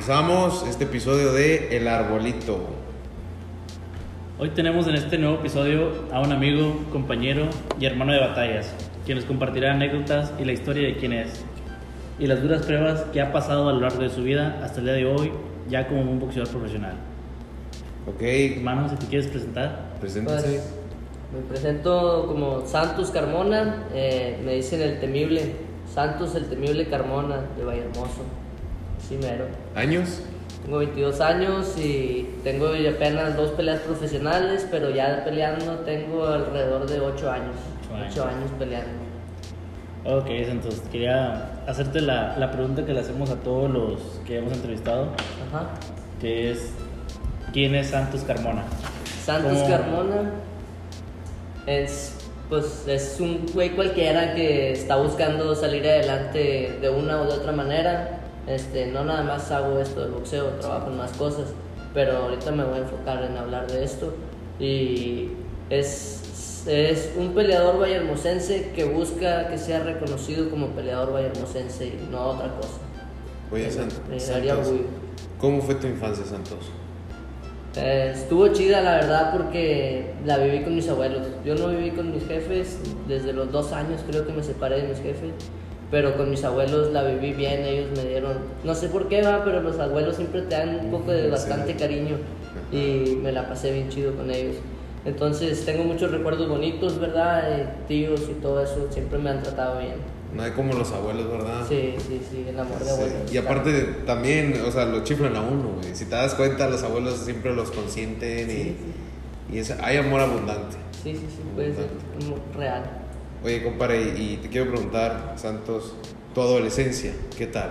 Empezamos este episodio de El Arbolito. Hoy tenemos en este nuevo episodio a un amigo, compañero y hermano de batallas, quien nos compartirá anécdotas y la historia de quién es, y las duras pruebas que ha pasado a lo largo de su vida hasta el día de hoy, ya como un boxeador profesional. Ok, Hermano, si te quieres presentar. preséntense. Pues, me presento como Santos Carmona, eh, me dicen el temible, Santos el temible Carmona de Vallehermoso, sí mero. ¿Años? Tengo 22 años y tengo apenas dos peleas profesionales, pero ya peleando tengo alrededor de 8 años, Ocho años. 8 años peleando. Ok, entonces quería hacerte la, la pregunta que le hacemos a todos los que hemos entrevistado, Ajá. que es, ¿quién es Santos Carmona? Santos ¿Cómo? Carmona es pues es un güey cualquiera que está buscando salir adelante de una o de otra manera. Este, no nada más hago esto del boxeo, trabajo en más cosas, pero ahorita me voy a enfocar en hablar de esto y es, es un peleador vallehermosense que busca que sea reconocido como peleador vallehermosense y no otra cosa. Oye, Sant- me Santos. ¿Cómo fue tu infancia, Santos? Eh, estuvo chida la verdad porque la viví con mis abuelos. Yo no viví con mis jefes desde los dos años, creo que me separé de mis jefes. Pero con mis abuelos la viví bien, ellos me dieron, no sé por qué va, pero los abuelos siempre te dan un poco de Sí. bastante cariño y me la pasé bien chido con ellos. Entonces tengo muchos recuerdos bonitos, ¿verdad? De tíos y todo eso, siempre me han tratado bien. No hay como los abuelos, ¿verdad? Sí, sí, sí, el amor de Sí. abuelos. Y aparte también, o sea, lo chiflan a uno, güey. Si te das cuenta, los abuelos siempre los consienten y, Sí, y es- hay amor abundante. Sí, sí, sí, puede ser real. Oye, compadre, y te quiero preguntar, Santos, tu adolescencia, ¿qué tal?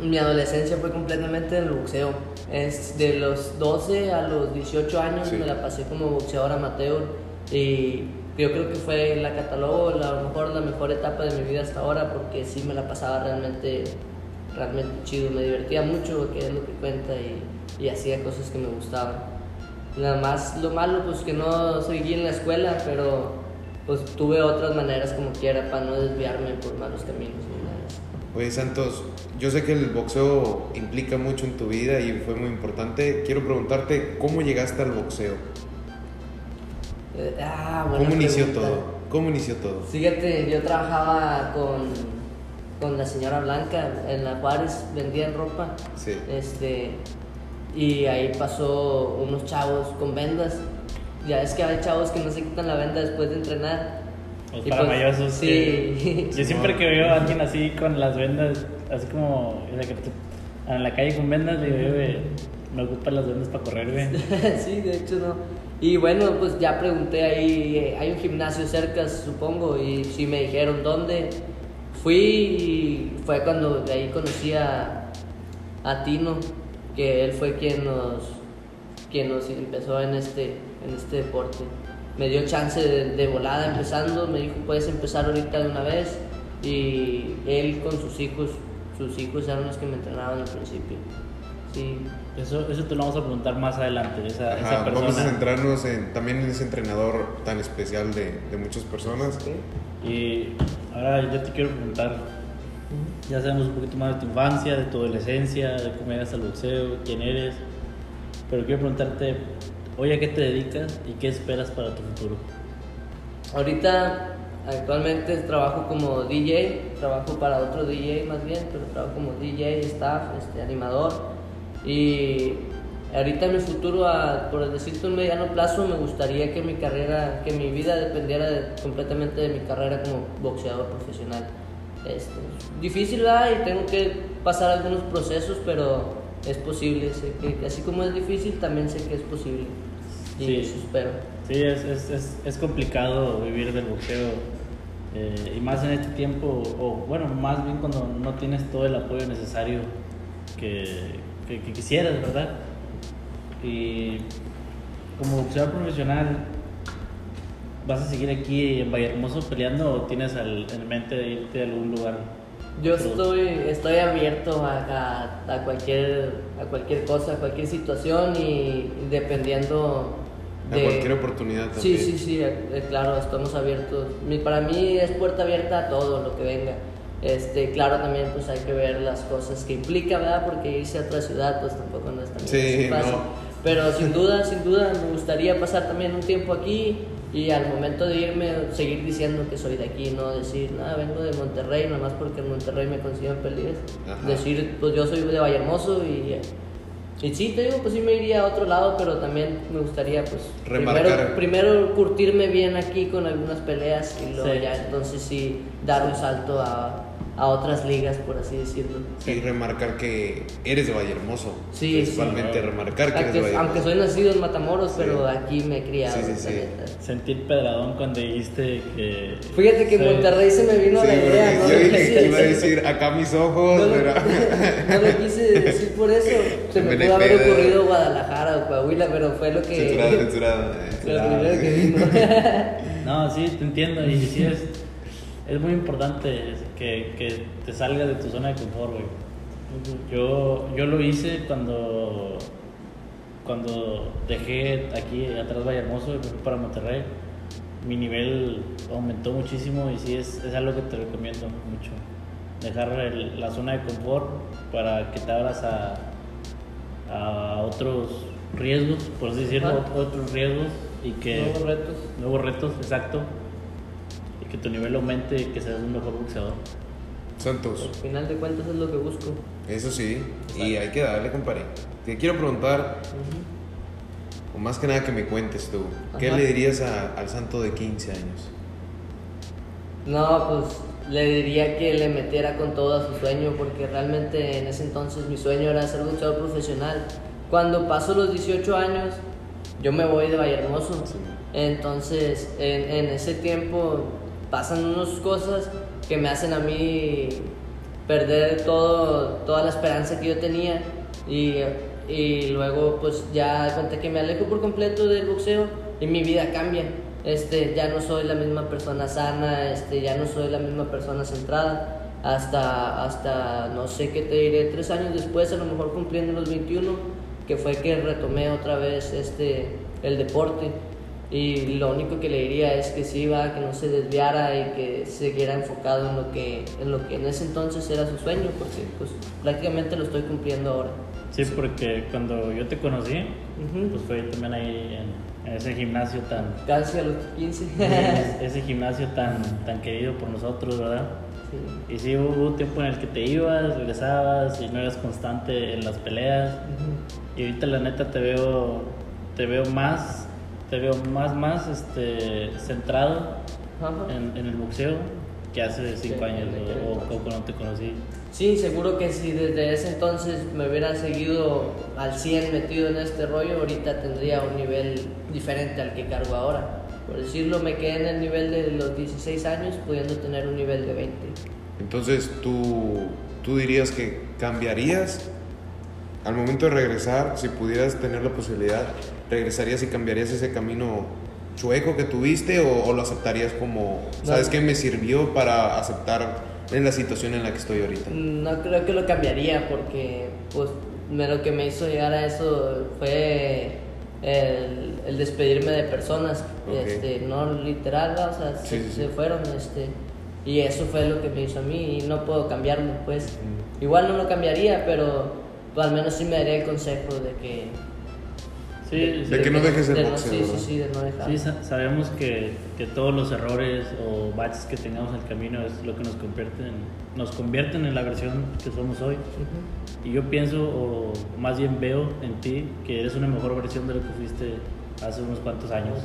Mi adolescencia fue completamente en el boxeo. Es de los 12 a los 18 años Sí. me la pasé como boxeador amateur y yo creo que fue la catalogo la- a lo mejor la mejor etapa de mi vida hasta ahora porque sí me la pasaba realmente realmente chido, me divertía mucho, que es lo que cuenta y, y hacía cosas que me gustaban. Nada más lo malo pues que no seguí en la escuela, pero pues tuve otras maneras como quiera para no desviarme por malos caminos. Oye, Santos, yo sé que el boxeo implica mucho en tu vida y fue muy importante. Quiero preguntarte, ¿cómo llegaste al boxeo? Eh, ah, ¿Cómo inició pregunta. todo? ¿Cómo inició todo? Fíjate, yo trabajaba con, con la señora Blanca en la Juárez, vendían ropa. Sí. Este, y ahí pasó unos chavos con vendas. Ya es que hay chavos que no se quitan la venda después de entrenar. Los paramayosos pues, que- sí. Yo siempre que veo a alguien así con las vendas, así como o sea, que te- en la calle con vendas, le digo, "Güey, me ocupan las vendas para correr, güey. sí, de hecho no. Y bueno, pues ya pregunté ahí, eh, hay un gimnasio cerca, supongo, y sí me dijeron dónde. Fui y fue cuando de ahí conocí a, a Tino, que él fue quien nos, quien nos empezó en este, en este deporte. Me dio chance de, de volada empezando, me dijo puedes empezar ahorita de una vez y él con sus hijos, sus hijos eran los que me entrenaban al principio. Sí, Eso, eso te lo vamos a preguntar más adelante, esa, esa Ajá, persona. vamos a centrarnos en, también en ese entrenador tan especial de, de muchas personas. ¿ok? Y ahora yo te quiero preguntar, ya sabemos un poquito más de tu infancia, de tu adolescencia, de cómo llegaste al boxeo, quién eres, pero quiero preguntarte, hoy a qué te dedicas y qué esperas para tu futuro. Ahorita actualmente trabajo como DJ, trabajo para otro DJ más bien, pero trabajo como DJ, staff, este, animador. Y ahorita en mi futuro, a- por decirte un mediano plazo, me gustaría que mi carrera, que mi vida dependiera de- completamente de mi carrera como boxeador profesional. Este, difícil, ¿verdad? Y tengo que pasar algunos procesos, pero es posible. Sé que así como es difícil, también sé que es posible. Y Sí. eso espero. Sí, es, es, es, es complicado vivir del boxeo eh, y más en este tiempo, o bueno, más bien cuando no tienes todo el apoyo necesario que, que, que quisieras, ¿verdad? Y como boxeador profesional, ¿vas a seguir aquí en Vallehermoso peleando o tienes al- en mente de irte a algún lugar? Yo estoy, estoy abierto a, a- a cualquier, a cualquier cosa, a cualquier situación y dependiendo A cualquier oportunidad Sí, también. sí, sí, eh, eh, claro, estamos abiertos. Para mí es puerta abierta a todo lo que venga. Este, claro, también pues hay que ver las cosas que implica, ¿verdad? Porque irse a otra ciudad pues tampoco no es tan Sí, fácil. no. Pero sin duda, sin duda me gustaría pasar también un tiempo aquí y al momento de irme seguir diciendo que soy de aquí, no decir, nada, vengo de Monterrey, nomás porque en Monterrey me consiguen peligros. Decir, pues yo soy de Vallehermoso y, y sí, te digo, pues sí me iría a otro lado, pero también me gustaría pues Remarcar. primero, primero curtirme bien aquí con algunas peleas y luego Sí. ya entonces sí dar un salto a, a otras ligas, por así decirlo. Y remarcar que eres de Vallehermoso. Sí, Principalmente sí. remarcar que eres de Aunque, aunque soy nacido en Matamoros, Sí. pero aquí me he criado. Sí, sí, la sí. neta. Sentir pedradón cuando dijiste que. Fíjate que en. Monterrey se me vino Sí, la idea, no yo dije que iba a decir. acá mis ojos, No lo, pero... no lo quise decir por eso. Se me pudo haber ocurrido Guadalajara o Coahuila, pero fue lo que. censurado, censurado. eh. lo primero que vino. No, sí, te entiendo. Y sí es, es muy importante que, que te salgas de tu zona de confort, güey. Yo, yo lo hice cuando, cuando dejé aquí atrás y me fui para Monterrey. Mi nivel aumentó muchísimo y sí es, es algo que te recomiendo mucho. Dejar el- la zona de confort para que te abras a, a otros riesgos, por así decirlo, Ah. otros riesgos y que Nuevos retos. nuevos retos, exacto, que tu nivel aumente y que seas un mejor boxeador. Santos, Al final de cuentas es lo que busco. eso sí, y hay que darle, compadre. Te quiero preguntar, o más que nada que me cuentes tú, ¿qué le dirías a- al santo de 15 años? No, pues le diría que le metiera con todo a su sueño, porque realmente en ese entonces mi sueño era ser boxeador profesional. Cuando paso los 18 años, yo me voy de Vallehermoso. Sí. Entonces, en, en ese tiempo pasan unas cosas que me hacen a mí perder todo, toda la esperanza que yo tenía y, y luego pues ya conté que me alejo por completo del boxeo y mi vida cambia. Este, ya no soy la misma persona sana, este, ya no soy la misma persona centrada. Hasta, hasta, no sé qué te diré, tres años después, a lo mejor cumpliendo los 21, que fue que retomé otra vez este, el deporte. Y lo único que le diría es que sí va, que no se desviara y que siguiera enfocado en lo que en lo que en ese entonces era su sueño, porque pues prácticamente lo estoy cumpliendo ahora. Sí, porque cuando yo te conocí, Ujú. pues fue también ahí en, en ese gimnasio tan... Casi a los 15. ese gimnasio tan, tan querido por nosotros, ¿verdad? Sí. Y sí, hubo un tiempo en el que te ibas, regresabas y no eras constante en las peleas. Ujú. Y ahorita la neta te veo, te veo más, te veo más, más este, centrado en, en el boxeo que hace cinco Sí, años o, o cuando te conocí. Sí, seguro que si desde ese entonces me hubiera seguido al 100 metido en este rollo, ahorita tendría un nivel diferente al que cargo ahora. Por decirlo, me quedé en el nivel de los 16 años, pudiendo tener un nivel de 20. Entonces, ¿tú, tú dirías que cambiarías al momento de regresar, si pudieras tener la posibilidad, regresarías y cambiarías ese camino chueco que tuviste o, o lo aceptarías como, No. ¿sabes qué? Me sirvió para aceptar en la situación en la que estoy ahorita. No creo que lo cambiaría porque pues lo que me hizo llegar a eso fue el, el despedirme de personas, Ok. este, no literal, o sea, se, Sí, sí, sí. se fueron, este, y eso fue lo que me hizo a mí y no puedo cambiarlo, pues. Mm. Igual no lo cambiaría, pero pues, al menos sí me daría el consejo de que... Sí, sí, De que no dejes el de no- boxeo, Sí, sí, ¿verdad? sí, de no dejar. Sí, sa- sabemos que, que todos los errores o baches que tengamos en el camino es lo que nos convierten, nos convierten en la versión que somos hoy. Ujú. Y yo pienso, o más bien veo en ti, que eres una mejor versión de lo que fuiste hace unos cuantos años.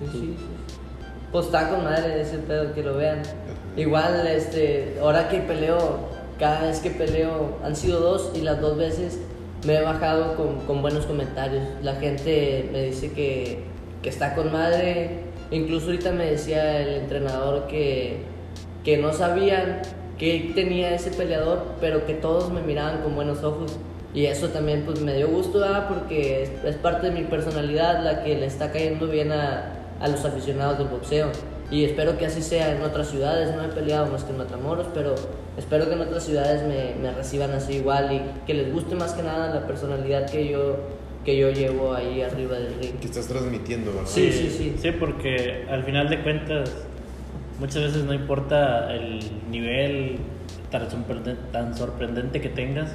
Sí, sí, sí. Pues está con madre ese pedo que lo vean. Igual, este, ahora que peleo, cada vez que peleo, han sido dos y las dos veces me he bajado con, con buenos comentarios. La gente me dice que, que está con madre. Incluso ahorita me decía el entrenador que, que no sabían que tenía ese peleador, pero que todos me miraban con buenos ojos. Y eso también pues me dio gusto, ¿verdad? porque es, parte de mi personalidad la que le está cayendo bien a, a los aficionados del boxeo. Y espero que así sea en otras ciudades. No he peleado más que en Matamoros, pero espero que en otras ciudades me, me reciban así igual y que les guste más que nada la personalidad que yo, que yo llevo ahí arriba del ring. Que estás transmitiendo, ¿verdad? Sí, sí, sí. Sí, porque al final de cuentas, muchas veces no importa el nivel tan sorprendente, tan sorprendente que tengas,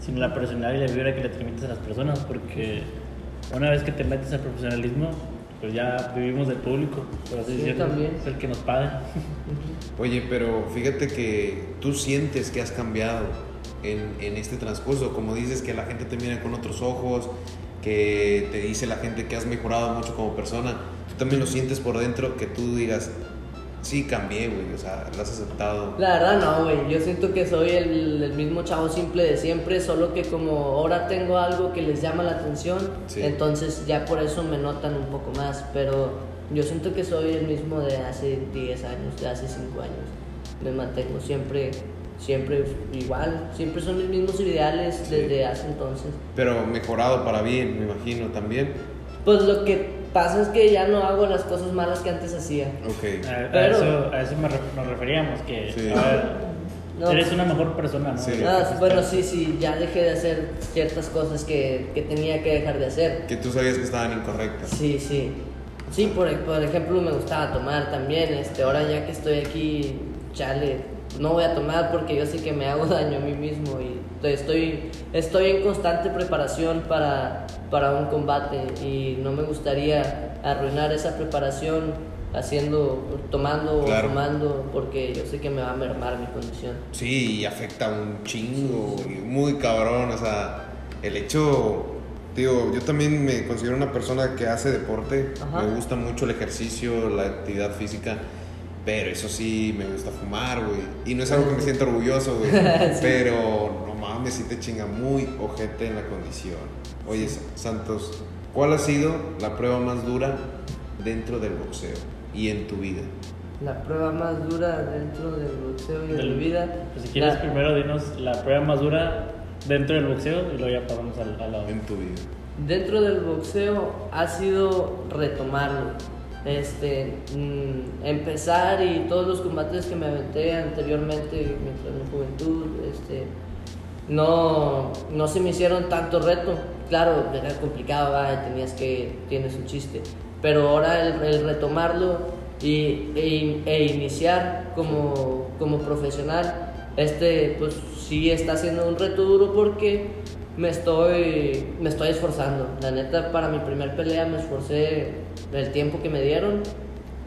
sino la personalidad y la vibra que le transmites a las personas, porque una vez que te metes al profesionalismo, pues ya vivimos del público, por así Sí, decirlo, también. es el que nos paga. Oye, pero fíjate que tú sientes que has cambiado en, en este transcurso, como dices que la gente te mira con otros ojos, que te dice la gente que has mejorado mucho como persona, tú también lo sientes por dentro, que tú digas, sí, cambié, güey, o sea, lo has aceptado. La verdad no, güey. Yo siento que soy el, el mismo chavo simple de siempre, solo que como ahora tengo algo que les llama la atención, Sí. entonces ya por eso me notan un poco más. Pero yo siento que soy el mismo de hace 10 años, de hace 5 años. Me mantengo siempre, siempre igual. Siempre son mis mismos ideales Sí. desde hace entonces. Pero mejorado para bien, me imagino, también. Pues lo que pasa es que ya no hago las cosas malas que antes hacía. Ok. A, a Pero- eso, a eso me re- nos referíamos, que Sí. a ver, No. eres una mejor persona, ¿no? Sí. Ah, bueno, sí, sí, ya dejé de hacer ciertas cosas que, que tenía que dejar de hacer. Que tú sabías que estaban incorrectas. Sí, sí. Sí, por, por ejemplo, me gustaba tomar también. Este, ahora ya que estoy aquí, chale, no voy a tomar porque yo sé que me hago daño a mí mismo y estoy, estoy en constante preparación para, para un combate y no me gustaría arruinar esa preparación haciendo, tomando Claro. o fumando porque yo sé que me va a mermar mi condición. Sí, y afecta un chingo, güey, muy cabrón, o sea, el hecho, digo, yo también me considero una persona que hace deporte, Ajá. me gusta mucho el ejercicio, la actividad física, pero eso sí, me gusta fumar, güey, y no es algo que me siento orgulloso, güey, pero no mames, sí te chinga muy ojete en la condición. Oye, Santos, ¿cuál ha sido la prueba más dura dentro del boxeo y en tu vida? La prueba más dura dentro del boxeo y de Del- mi vida. Pues si quieres, la- primero dinos la prueba más dura dentro del boxeo y luego ya pasamos al, a la En tu vida. Dentro del boxeo ha sido retomarlo. Este, mm, empezar y todos los combates que me aventé anteriormente mientras mi juventud, este, no, no se me hicieron tanto reto. Claro, era complicado, ¿va? tenías que, tienes un chiste. Pero ahora el, el retomarlo y, e, e iniciar como, como profesional, este, pues sí está siendo un reto duro porque me estoy, me estoy esforzando. La neta, para mi primer pelea me esforcé el tiempo que me dieron.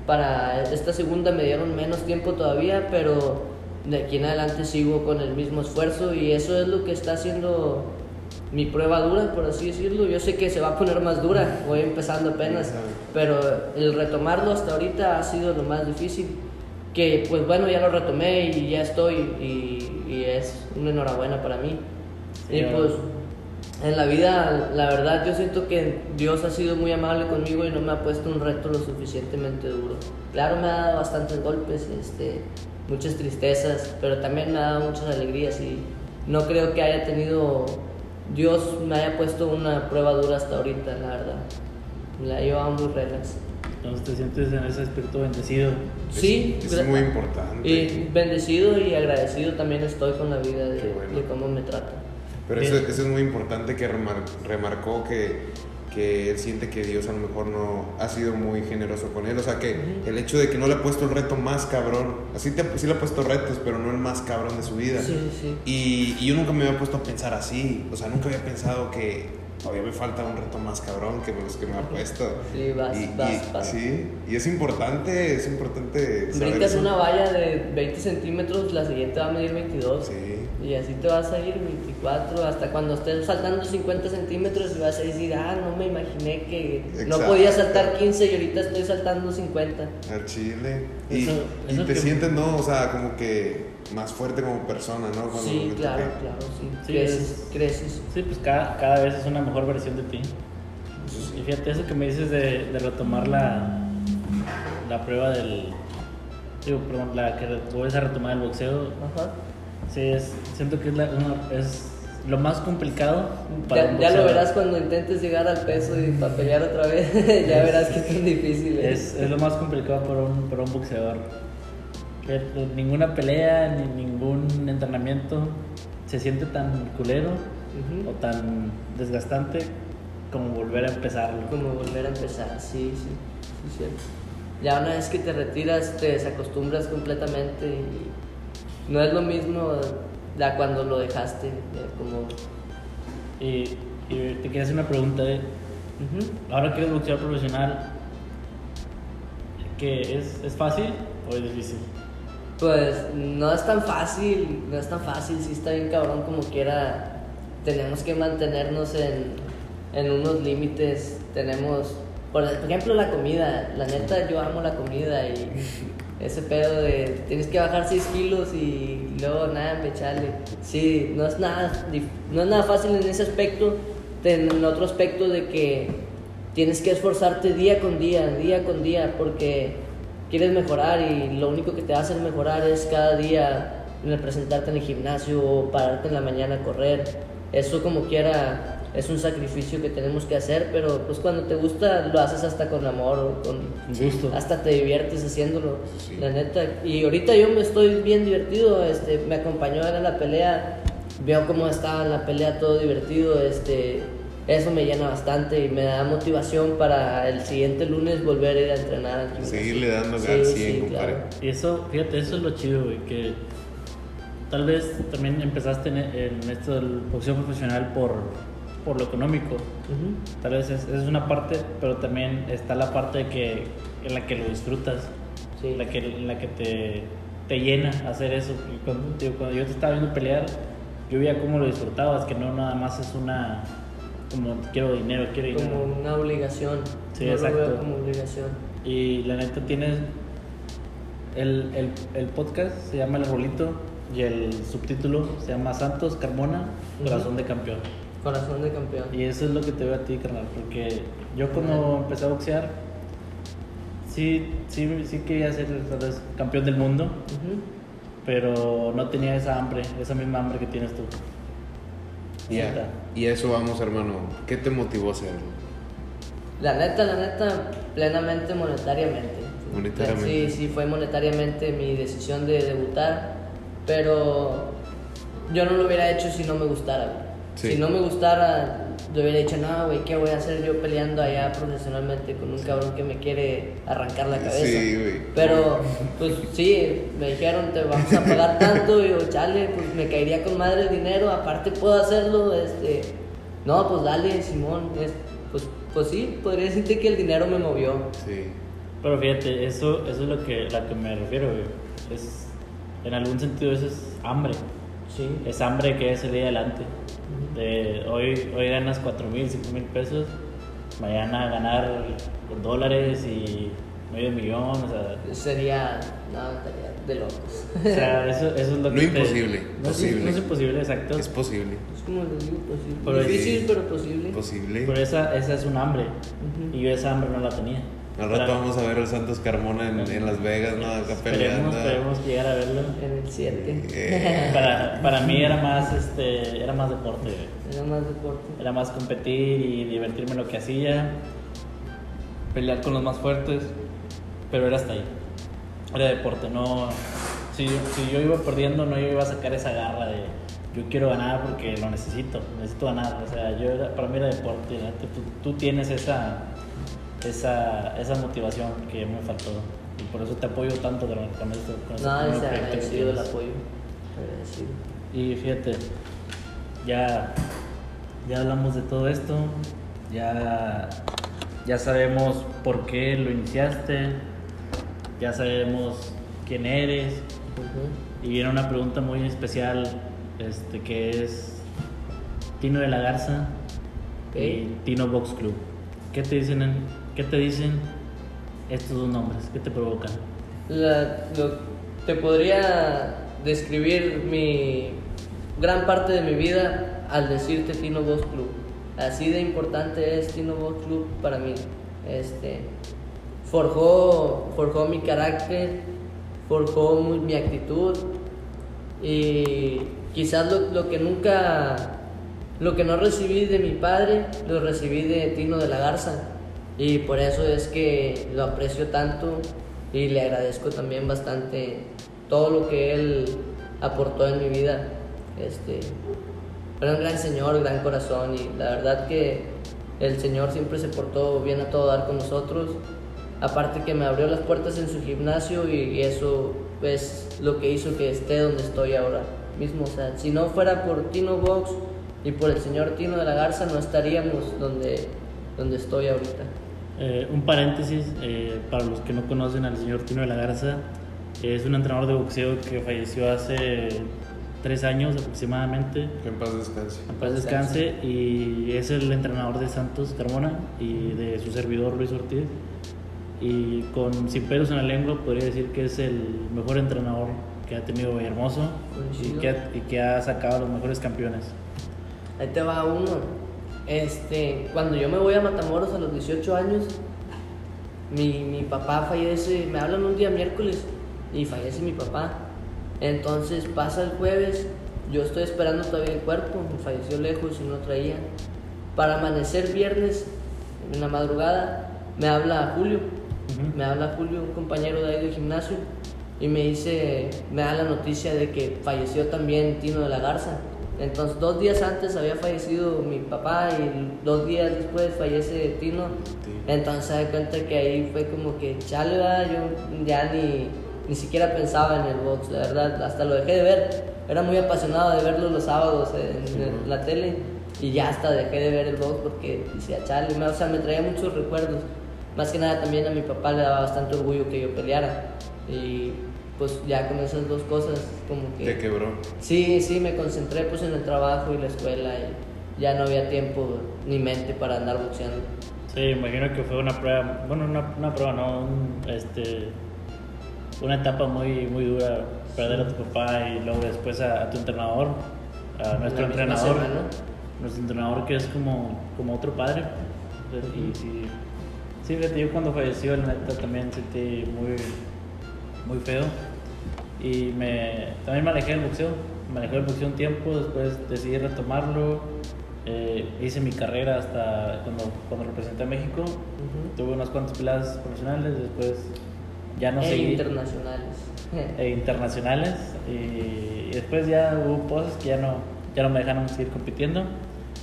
Para esta segunda me dieron menos tiempo todavía, pero de aquí en adelante sigo con el mismo esfuerzo y eso es lo que está haciendo mi prueba dura, por así decirlo. Yo sé que se va a poner más dura, voy empezando apenas, pero el retomarlo hasta ahorita ha sido lo más difícil. Que pues bueno, ya lo retomé y ya estoy y, y es una enhorabuena para mí. Sí, y pues en la vida, la verdad, yo siento que Dios ha sido muy amable conmigo y no me ha puesto un reto lo suficientemente duro. Claro, me ha dado bastantes golpes, este, muchas tristezas, pero también me ha dado muchas alegrías y no creo que haya tenido, Dios me haya puesto una prueba dura hasta ahorita, la verdad. Me la he llevado muy relax. Entonces te sientes en ese aspecto bendecido. Sí, Es, muy importante. Y bendecido y agradecido también estoy con la vida de, bueno. de cómo me trata. Pero eso, eso es muy importante que remar- remarcó que, que él siente que Dios a lo mejor no ha sido muy generoso con él. O sea, que el hecho de que no le ha puesto el reto más cabrón, así te, sí le ha puesto retos, pero no el más cabrón de su vida. Sí, sí. Y, y yo nunca me había puesto a pensar así. O sea, nunca había pensado que todavía me falta un reto más cabrón que los que me ha puesto. Sí, vas, y, vas, y- vas. sí, y es importante, es importante Brincas una valla de 20 centímetros, la siguiente va a medir 22. Sí. Y así te vas a ir 24, hasta cuando estés saltando 50 centímetros y vas a decir, ah, no me imaginé que no podía saltar 15 y ahorita estoy saltando 50. Al chile. Y, Eso- y eso te que- sientes, ¿no? O sea, como que más fuerte como persona, ¿no? Cuando Sí, claro, claro, sí. Sí, creces, es- creces. Sí, pues cada, cada vez es una mejor versión de ti. Y fíjate, eso que me dices de, de retomar la, la prueba del. Digo, perdón, la que vuelves a retomar el boxeo. Ajá. Sí, es, siento que es, la- una- es lo más complicado. para Ya, un ya lo verás cuando intentes llegar al peso y para pelear otra vez. ya verás que es tan difícil. ¿eh? Es, es lo más complicado para un, para un boxeador. Eh, ninguna pelea ni ningún entrenamiento se siente tan culero Ujú. o tan desgastante como volver a empezarlo. Como volver a empezar, sí, sí, sí, cierto. ya una vez que te retiras te desacostumbras completamente y no es lo mismo ya cuando lo dejaste, como... Y, y te quería hacer una pregunta. Ahora que eres boxeador profesional, ¿qué es, ¿es fácil o es difícil? Pues no es tan fácil, no es tan fácil, sí está bien cabrón como quiera. Tenemos que mantenernos en, en unos límites, tenemos, por ejemplo, la comida. La neta, yo amo la comida y ese pedo de tienes que bajar 6 kilos y luego nada, me chale. Sí, no es nada, no es nada fácil en ese aspecto, en otro aspecto de que tienes que esforzarte día con día, día con día, porque quieres mejorar y lo único que te hacer mejorar es cada día presentarte en el gimnasio o pararte en la mañana a correr. Eso como quiera es un sacrificio que tenemos que hacer, pero pues cuando te gusta lo haces hasta con amor o con gusto. hasta te diviertes haciéndolo, Sí. la neta. Y ahorita yo me estoy bien divertido, este, me acompañó a la pelea, veo cómo estaba en la pelea todo divertido, este, eso me llena bastante y me da motivación para el siguiente lunes volver a ir a entrenar. al. Seguirle dando Sí, al sí, 100, compadre. claro. Y eso, fíjate, eso es lo chido, güey, que tal vez también empezaste en, en esto del boxeo profesional por, por lo económico. Ujú. Tal vez es, es una parte, pero también está la parte que, en la que lo disfrutas, Sí. la que, en la que te, te llena hacer eso. Cuando, digo, cuando yo te estaba viendo pelear, yo veía cómo lo disfrutabas, que no nada más es una, como quiero dinero, quiero dinero. Como una obligación. Sí, No lo veo exacto. como obligación. Y la neta tienes el, el, el podcast se llama El Rolito y el subtítulo se llama Santos Carmona, Corazón de Campeón. Corazón de campeón. Y eso es lo que te veo a ti, carnal, porque yo cuando empecé a boxear, sí, sí, sí quería ser campeón del mundo, pero no tenía esa hambre, esa misma hambre que tienes tú. Neta. Y a eso vamos, hermano. ¿Qué te motivó a hacerlo? La neta, la neta, plenamente monetariamente. Monetariamente. Sí, sí, fue monetariamente mi decisión de debutar, pero yo no lo hubiera hecho si no me gustara. Sí. Si no me gustara, yo hubiera dicho, no, güey, ¿qué voy a hacer yo peleando allá profesionalmente con un cabrón que me quiere arrancar la cabeza? Sí, güey. Pero, pues sí, me dijeron, te vamos a pagar tanto, y yo, chale, pues me caería con madre el dinero, aparte puedo hacerlo, este, no, pues dale, Simón, es- pues, pues sí, podría decirte que el dinero me movió. Sí. Pero fíjate, eso, eso es lo que, la que me refiero, güey. Es, en algún sentido eso es hambre. Sí. Es hambre que es salir adelante. De, hoy, hoy ganas 4 mil, 5 mil pesos, mañana ganar dólares y medio millón, o sea, Sería, no, estaría de locos. o sea, eso, eso es lo No que... te- imposible, no, es- posible. no es imposible, exacto. Es posible. Es como les digo, posible. Pero Difícil, sí. pero posible. Posible. Pero esa, esa es un hambre. Ujú. Y yo esa hambre no la tenía. Al rato vamos a ver al Santos Carmona en, en Las Vegas, ¿no? Acá peleando. esperemos llegar a verlo. En el 7. Eh, Para, para mí era más, este, era más deporte. Era más deporte. Era más competir y divertirme en lo que hacía, pelear con los más fuertes, pero era hasta ahí. Era deporte, no. Si, si yo iba perdiendo, no yo iba a sacar esa garra de yo quiero ganar porque lo necesito, necesito ganar. O sea, yo era, para mí era deporte. Tú, tú tienes esa, esa, esa motivación que me faltó y por eso te apoyo tanto con, con esto. Con este No, nuevo es agradecido el tienes. apoyo. Agradecido. Y fíjate, ya, ya hablamos de todo esto, ya, ya sabemos por qué lo iniciaste, ya sabemos quién eres, y viene una pregunta muy especial, este, que es Tino de la Garza y Tino Box Club. ¿Qué te dicen, en- qué te dicen estos dos nombres? ¿Qué te provocan? Te podría describir mi gran parte de mi vida al decirte Tino Box Club. Así de importante es Tino Box Club para mí. Este, forjó, forjó mi carácter, forjó mi actitud y quizás lo, lo que nunca, lo que no recibí de mi padre, lo recibí de Tino de la Garza y por eso es que lo aprecio tanto y le agradezco también bastante todo lo que él aportó en mi vida. Este, era un gran señor, gran corazón y la verdad que el Señor siempre se portó bien a todo dar con nosotros Aparte que me abrió las puertas en su gimnasio y eso es lo que hizo que esté donde estoy ahora mismo. O sea, si no fuera por Tino Box y por el señor Tino de la Garza, no estaríamos donde, donde estoy ahorita. Eh, un paréntesis, eh, para los que no conocen al señor Tino de la Garza, es un entrenador de boxeo que falleció hace tres años aproximadamente. Que en paz descanse. En paz descanse y es el entrenador de Santos Carmona y de su servidor Luis Ortiz. Y con sin pelos en la lengua podría decir que es el mejor entrenador que ha tenido Villahermoso y que, ha, y que ha sacado a los mejores campeones. Ahí te va uno. Este, cuando yo me voy a Matamoros a los 18 años, mi, mi papá fallece, me hablan un día miércoles y fallece mi papá. Entonces pasa el jueves, yo estoy esperando todavía el cuerpo, me falleció lejos y no traía. Para amanecer viernes, en la madrugada, me habla Julio, me habla Julio, un compañero de ahí del gimnasio, y me dice, me da la noticia de que falleció también Tino de la Garza. Entonces, dos días antes había fallecido mi papá y dos días después fallece Tino. Entonces, se da cuenta que ahí fue como que, chale, ¿verdad? yo ya ni, ni siquiera pensaba en el box, la verdad, hasta lo dejé de ver. Era muy apasionado de verlo los sábados en, Sí, la tele y ya hasta dejé de ver el box porque decía, chale, o sea, me traía muchos recuerdos. Más que nada también a mi papá le daba bastante orgullo que yo peleara. Y pues ya con esas dos cosas como que... Te quebró. Sí, sí, me concentré pues en el trabajo y la escuela y ya no había tiempo ni mente para andar boxeando. Sí, imagino que fue una prueba, bueno, una, una prueba, ¿no? Un, este, una etapa muy, muy dura, perder a tu papá y luego después a, a tu entrenador, a nuestro La entrenador, semana. nuestro entrenador que es como, como otro padre. Y sí, sí, fíjate, yo cuando falleció, la neta también sentí muy, muy feo. Y me, también me alejé del boxeo, me alejé del boxeo un tiempo, después decidí retomarlo. eh, hice mi carrera hasta cuando, cuando representé a México. Tuve unas cuantas peladas profesionales, después ya no e seguí. internacionales. e internacionales. Y, y después ya hubo cosas que ya no, ya no me dejaron seguir compitiendo.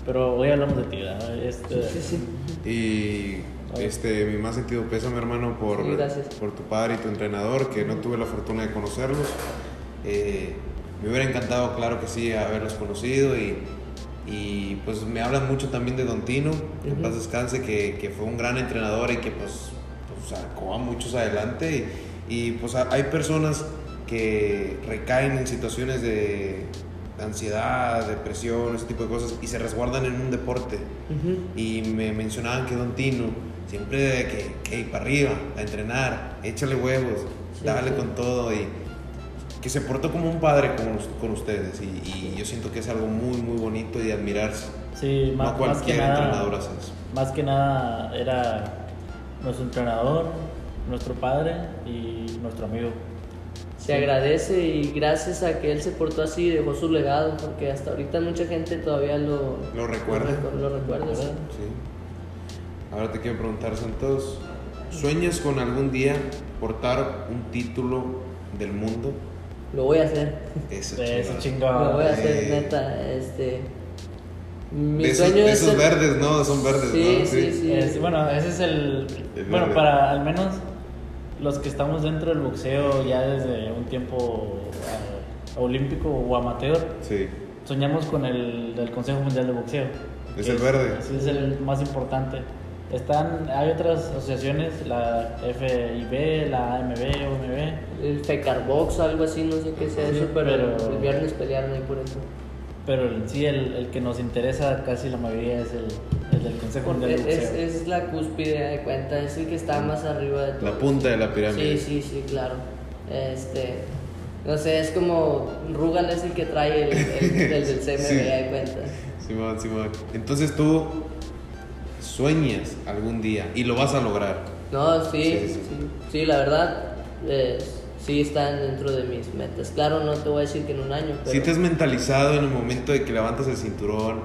Pero hoy hablamos de ti, ¿verdad? Este, Sí, sí. Y este, mi más sentido pésame, hermano, por, Sí, por tu padre y tu entrenador, que no tuve la fortuna de conocerlos. Eh, me hubiera encantado, claro que sí, haberlos conocido y, y pues me hablan mucho también de Don Tino, que en Ujú. paz descanse, que, que fue un gran entrenador y que pues, pues sacó a muchos adelante. Y, y, pues ha- hay personas que recaen en situaciones de ansiedad, depresión, ese tipo de cosas y se resguardan en un deporte. Ujú. Y me mencionaban que Don Tino, siempre de que, que para arriba, a entrenar, échale huevos, Sí, dale sí. con todo y que se portó como un padre con, con ustedes. Y, y yo siento que es algo muy, muy bonito y de admirarse. sí, No más, más que cualquier nada, entrenador hace eso. más que nada era nuestro entrenador, nuestro padre y nuestro amigo. Se agradece y gracias a que él se portó así dejó su legado porque hasta ahorita mucha gente todavía lo, ¿Lo recuerda? Lo, lo recuerda, sí. Sí. Ahora te quiero preguntar, Santos, ¿sueñas con algún día portar un título del mundo? Lo voy a hacer. Eso, ese chingado. chingado. Lo voy a hacer, Eh. neta. Este. Mi De esos, sueño de es. esos ser- verdes, ¿no? Son verdes, Sí, ¿no? sí, sí. Es- bueno, ese es el. El bueno, verde. para al menos los que estamos dentro del boxeo ya desde un tiempo ah, olímpico o amateur, Sí. soñamos con el del Consejo Mundial de Boxeo. Es el verde. Sí, es el más importante. Están, hay otras asociaciones, la FIB, la AMB, OMB, El Fecarbox o algo así, no sé qué sea Sí, eso, pero, pero- el viernes pelearon ahí por eso. pero en sí el, el que nos interesa casi la mayoría es el, el del Consejo Mundial de Es, es, es la cúspide de cuenta, es el que está más arriba de todo. La punta de la pirámide. Sí, sí, sí, claro. Este. No sé, es como Rugal es el que trae el, el- el del CMB, Sí. de cuenta. Simón, Simón. Entonces tú sueñas algún día y lo vas a lograr. No, sí, Sí, sí, sí, sí, sí. la verdad, eh, sí están dentro de mis metas. Claro, no te voy a decir que en un año, pero Si te has mentalizado en el momento de que levantas el cinturón,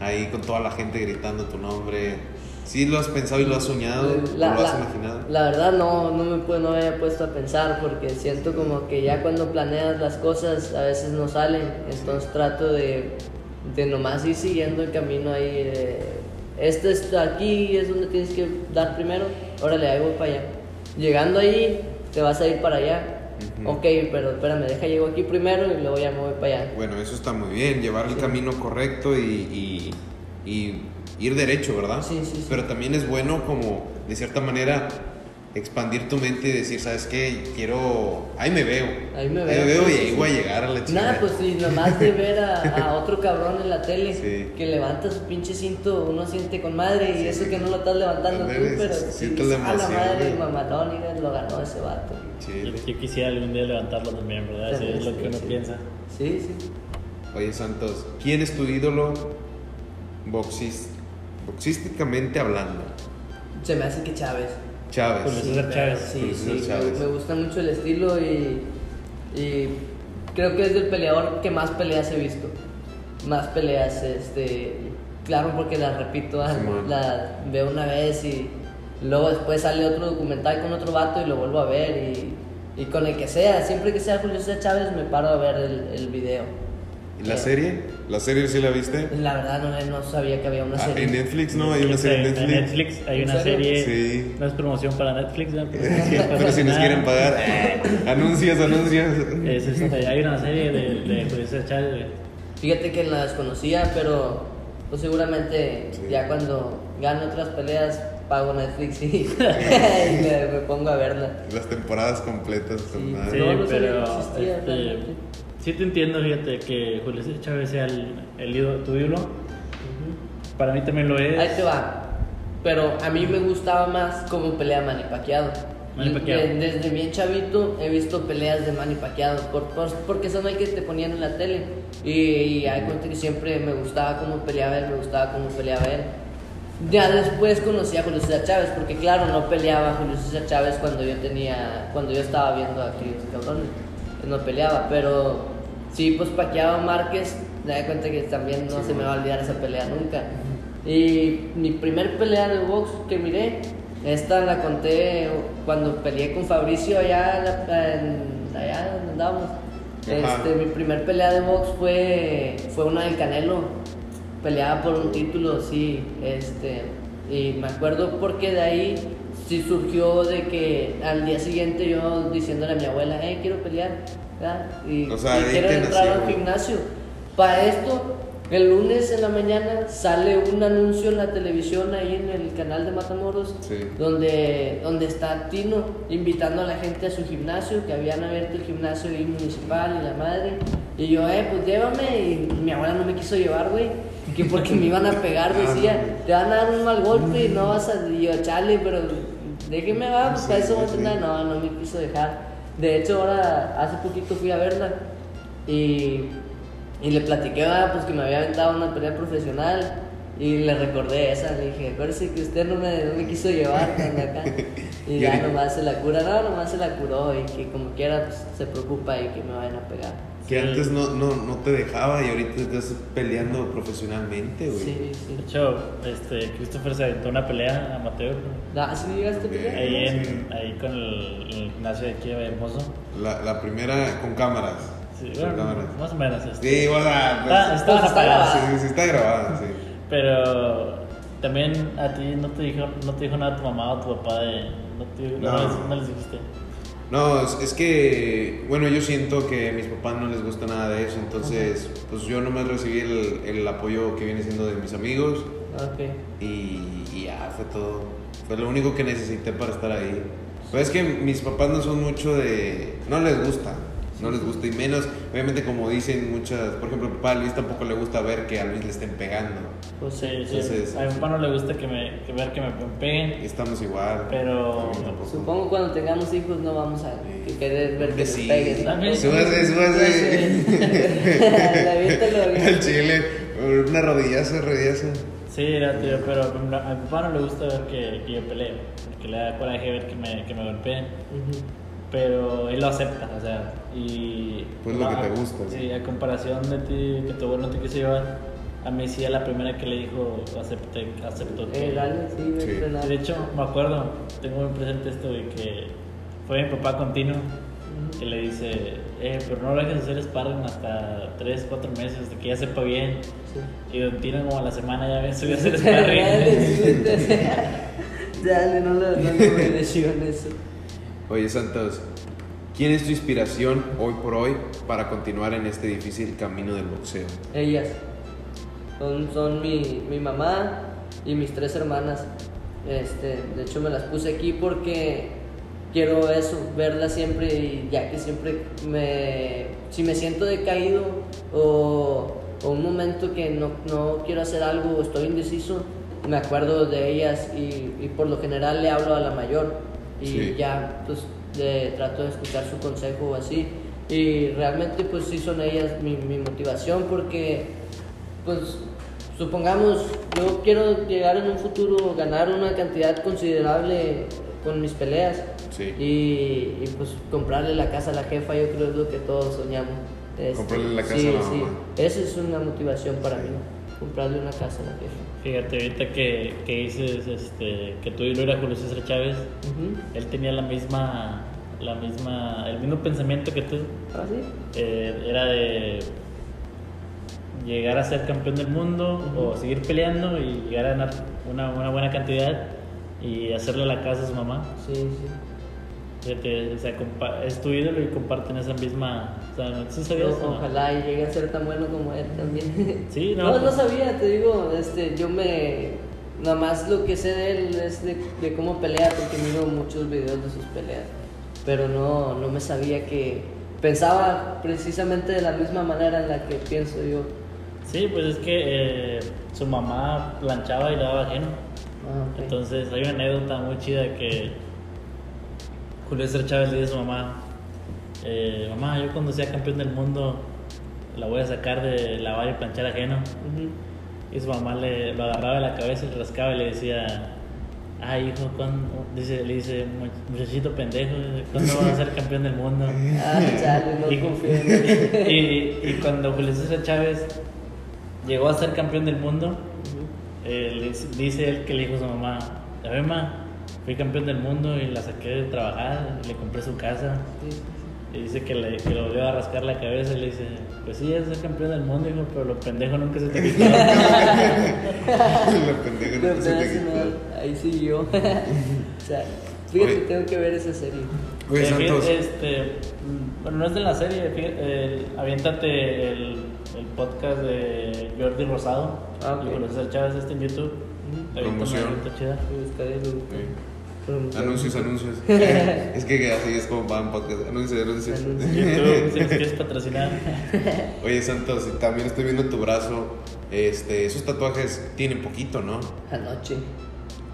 ahí con toda la gente gritando tu nombre, ¿sí lo has pensado y lo has soñado? la, ¿O lo has la- imaginado? la verdad no, no me, pu- no me había puesto a pensar porque siento como que ya cuando planeas las cosas a veces no salen, entonces trato de, de nomás ir siguiendo el camino ahí. de, este es aquí, es donde tienes que dar primero, órale, ahí voy para allá. Llegando ahí, te vas a ir para allá. Ok, pero espérame, deja llego aquí primero y luego ya me voy para allá. Bueno, eso está muy bien, llevar el camino correcto y, y- y ir derecho, ¿verdad? Sí, sí, sí. Pero también es bueno como, de cierta manera, expandir tu mente y decir, ¿sabes qué? Quiero... Ahí me veo. Ahí me veo, veo sí, y sí, ahí sí. voy a llegar a la chingada. Nada, pues si nomás de ver a, a otro cabrón en la tele Sí. que levanta su pinche cinto, uno siente con madre y Sí. eso que no lo estás levantando tú, pero sí, sí, sientes la a la emoción, madre, mamalón, mira, lo ganó ese vato. Yo, Chile. yo quisiera algún día levantarlo también, ¿verdad? Eso es lo sí, que uno sí. piensa. Sí, sí. Oye, Santos, ¿quién es tu ídolo boxis, boxísticamente hablando? Se me hace que Chávez. Chávez. Julio Sí, César Chávez. Sí, Julio sí, César me- Chávez. Me, gusta mucho el estilo y, y creo que es el peleador que más peleas he visto. Más peleas, este, claro, porque las repito, ah, Simón. las veo una vez y luego después sale otro documental con otro vato y lo vuelvo a ver y, y con el que sea, siempre que sea Julio César Chávez me paro a ver el, el video. ¿Y la serie? ¿La serie sí la viste? La verdad no, no sabía que había una Ah, serie. en Netflix, ¿no? Hay una serie en Netflix. hay ¿En una serio? serie. Sí. No es promoción para Netflix, ¿no? Pero, Pero si nos quieren pagar, eh, anuncios, anuncios. Es, hay una serie de, de Chávez, güey. Fíjate que la desconocía, pero pues seguramente Sí. ya cuando gane otras peleas pago Netflix y, y me, me pongo a verla. Las temporadas completas. con Sí. Sí, No, no pero este. Sí te entiendo, fíjate, que Julio César Chávez sea el, el ídolo, tu ídolo. Ujú. Para mí también lo es. Ahí te va. Pero a mí me gustaba más como pelea Manny Pacquiao. Manny Pacquiao. De- Desde bien chavito he visto peleas de Manny Pacquiao por, por- porque son el que te ponían en la tele. Y, y hay cuenta que siempre me gustaba cómo peleaba él, me gustaba cómo peleaba él. Ya después conocí a Julio César Chávez, porque claro, no peleaba Julio César Chávez cuando yo tenía, cuando yo estaba viendo a aquellos cabrones, no peleaba, pero sí, pues Pacquiao Márquez, me da cuenta que también no Sí, se me va a olvidar esa pelea nunca. Y mi primer pelea de box que miré, esta la conté cuando peleé con Fabricio allá, en la- en- allá donde andábamos. Este, mi primer pelea de box fue, fue una del Canelo. Peleaba por un título, sí. Este, y me acuerdo porque de ahí sí surgió de que al día siguiente yo diciéndole a mi abuela, eh, quiero pelear. Y, O sea, y ahí quiero te entrar nació, al gimnasio. Para esto, el lunes en la mañana sale un anuncio en la televisión ahí en el canal de Matamoros Sí. donde, donde está Tino invitando a la gente a su gimnasio, que habían abierto el gimnasio ahí municipal y la madre. Y yo, eh, pues llévame. Y mi abuela no me quiso llevar, güey. Que porque me iban a pegar, decía, te van a dar un mal golpe y no vas a. Y yo, chale, pero déjeme va, pues para eso voy a Sí, entrenar". sí. No, no me quiso dejar. De hecho, ahora, hace poquito fui a verla y, y le platiqué, ah, pues que me había aventado una pelea profesional. Y le recordé esa, le dije, acuérdese que usted no me, no me quiso llevar acá. Y ya nomás se la cura, no, nomás se la curó y que como quiera pues, se preocupa y que me vayan a pegar. Que antes no, no, no te dejaba y ahorita estás peleando profesionalmente, güey. Sí, De sí. hecho, este, Christopher se aventó una pelea amateur Ah, ¿sí llegaste a pelear? ahí, Sí. en, ahí con el, el gimnasio de aquí de Hermoso. La, la primera con cámaras. Sí, Con bueno, cámaras. más o menos. Este. Sí, o sea, pues, Está, está Pues, está grabado. sí, sí, está grabada, sí. Pero también a ti no te dijo, no te dijo nada tu mamá o tu papá de. No, te, no. No. les, no les dijiste. No, es, es que, bueno, yo siento que a mis papás no les gusta nada de eso, entonces, pues yo nomás recibí el, el apoyo que viene siendo de mis amigos y, y ya fue todo. Fue lo único que necesité para estar ahí. Pues es que mis papás no son mucho de... No les gusta, no les gusta y menos, obviamente como dicen muchas, por ejemplo, papá Luis tampoco le gusta ver que a Luis le estén pegando. Pues Sí, sí. A mi papá no le gusta que, me, que ver que me peguen. Estamos igual. Pero-. Supongo cuando tengamos hijos no vamos a que querer ver que Sí. nos peguen. También. Súbase, súbase. El chile, una rodillazo, rodillazo. Sí, era tío, pero a mi papá no le gusta ver que, que yo pelee. Porque le da coraje ver que me, que me golpeen. Ujú. Pero él lo acepta, o sea, y... Pues lo que a- te gusta, ¿no? Sí, a comparación de ti, que tu abuelo no te quiso llevar, a mí sí, a la primera que le dijo, acepté, aceptó que... Eh, dale, sí. De hecho, me acuerdo, tengo muy presente esto de que fue mi papá continuo que le dice, eh, pero no lo dejes hacer sparring hasta 3, 4 meses, de que ya sepa bien. Sí. Y Don Tino como a la semana ya me subió a hacer Dale, sparring. Dale, no lo no lo obedeció en eso. Oye, Santos, ¿quién es tu inspiración hoy por hoy para continuar en este difícil camino del boxeo? Ellas. Son, son mi, mi mamá y mis tres hermanas. Este, de hecho me las puse aquí porque quiero eso, verlas siempre y ya que siempre me... Si me siento decaído o, o un momento que no, no quiero hacer algo o estoy indeciso, me acuerdo de ellas y, y por lo general le hablo a la mayor y Sí. ya pues le trato de escuchar su consejo o así. Y realmente pues sí son ellas mi, mi motivación porque pues supongamos yo quiero llegar en un futuro ganar una cantidad considerable con mis peleas Sí. y, y, pues comprarle la casa a la jefa yo creo es lo que todos soñamos Este, Comprarle la casa sí, a la sí. mamá. esa es una motivación para mí comprarle una casa a la jefa Fíjate, ahorita que, que dices este, que tú y lo era Julio César Chávez, él tenía la misma, la misma, el mismo pensamiento que tú. ¿Ah, sí? Eh, era de llegar a ser campeón del mundo o seguir peleando y llegar a ganar una, una buena cantidad y hacerle la casa a su mamá. sí sí Fíjate, o sea, es tu ídolo y comparten esa misma. O sea, ¿sí sabías? Ojalá y llegue a ser tan bueno como él también Sí, no. No, no pues- sabía, te digo, este, yo me... Nada más lo que sé de él es de, de cómo pelea, porque miro muchos videos de sus peleas. Pero no, no me sabía que... Pensaba precisamente de la misma manera en la que pienso yo. Sí, pues es que eh, su mamá planchaba y daba ajeno. Ah, ok. Entonces hay una anécdota muy chida que Julio César Chávez le dice a su mamá, eh, mamá, yo cuando sea campeón del mundo la voy a sacar de lavar y planchar ajeno. Ujú. Y su mamá le lo agarraba de la cabeza y le rascaba y le decía, ay hijo, ¿cuándo-" dice, le dice, "Much- muchachito pendejo, ¿cuándo vas a ser campeón del mundo? Ah, chale, no y, confío en él. y, y cuando Julio César Chávez llegó a ser campeón del mundo, eh, le dice- él que le dijo a su mamá, a ver, ma, fui campeón del mundo y la saqué de trabajar, le compré su casa. Sí, Y dice que le, que lo volvió a rascar la cabeza y le dice, pues sí, es ser campeón del mundo, hijo, pero lo pendejo nunca se te quitó. Lo pendejo no De se te quitó. Ahí sí yo. o sea, fíjate, Oye. tengo que ver esa serie. Oye, Eh, fíjate. Este, bueno, no es de la serie, fíjate, el- aviéntate el, el podcast de Jordi Rosado Ah, ok. y Julio César Chávez este en YouTube. Promoción. está chida. Lo. Sí. Anuncios, anuncios. es que así es como van podcast. Anuncios, anuncios. Anuncios. YouTube, si nos quieres patrocinar. Oye, Santos, y también estoy viendo tu brazo. Este, esos tatuajes tienen poquito, ¿no? Anoche.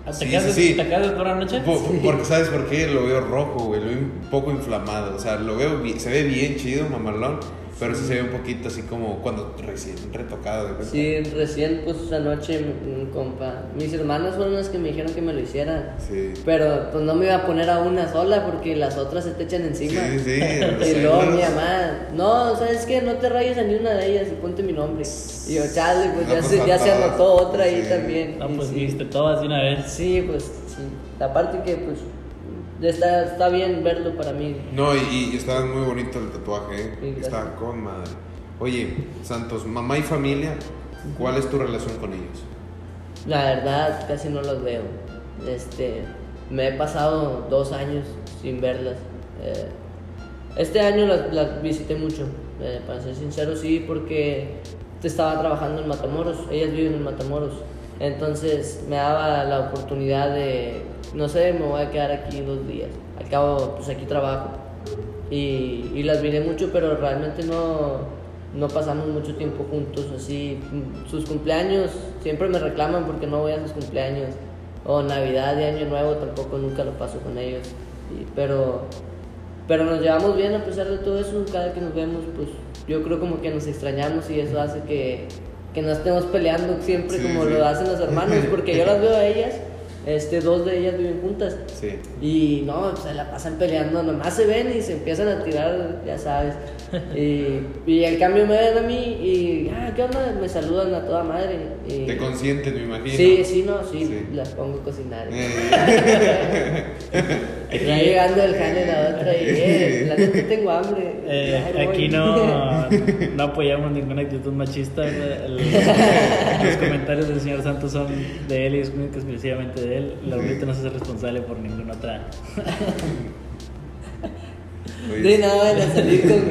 ¿Te Sí, sí, sí. ¿Te casas por la noche? Po- Porque, ¿sabes por qué? Lo veo rojo, güey. Lo veo un poco inflamado. O sea, lo veo bien, se ve bien chido, mamalón. Pero sí se ve un poquito así como cuando recién retocado. ¿de? Sí, recién pues anoche mi compa. Mis hermanas fueron las que me dijeron que me lo hiciera. Sí. Pero pues no me iba a poner a una sola porque las otras se te echan encima. Sí, sí, y luego ¿no? mi mamá, no, ¿sabes qué? No te rayes a ni una de ellas y ponte mi nombre. Y yo, chale, pues No, ya, pues, se, ya se anotó otra ahí Sí. también. No, Y pues sí. viste todas de una vez. Sí, pues sí. Aparte que pues está, está bien verlo para mí. No, y, y estaba muy bonito el tatuaje, ¿eh? Sí. Estaba con madre. Oye, Santos, mamá y familia, ¿cuál es tu relación con ellos? La verdad, casi no los veo. Este, me he pasado dos años sin verlas. Eh, este año las, las visité mucho, eh, para ser sincero, sí, porque estaba trabajando en Matamoros. Ellas viven en Matamoros. Entonces me daba la oportunidad de, no sé, me voy a quedar aquí dos días. Al cabo, pues aquí trabajo. Y, las miré mucho, pero realmente no, no pasamos mucho tiempo juntos, así. Sus cumpleaños siempre me reclaman porque no voy a sus cumpleaños. O Navidad y Año Nuevo tampoco nunca lo paso con ellos. Y- pero, pero nos llevamos bien a pesar de todo eso. Cada que nos vemos, pues yo creo como que nos extrañamos y eso hace que, que no estemos peleando siempre Sí, como sí. lo hacen los hermanos. Porque yo las veo a ellas, este, dos de ellas viven juntas. Sí. Y no, se la pasan peleando, nomás se ven y se empiezan a tirar, ya sabes. Y, y al cambio me ven a mí y, ah, ¿qué onda? Me saludan a toda madre. Y, Te consienten, me imagino. sí, sí, no, sí, Sí. las pongo a cocinar. Eh, Ya llegando el jale la otra y, eh, la neta tengo hambre. Eh, aquí no, no apoyamos ninguna actitud machista. El- los comentarios del señor Santos son de él y es única exclusivamente de él. La abuelita no se hace responsable por ninguna otra. De nada van a salir con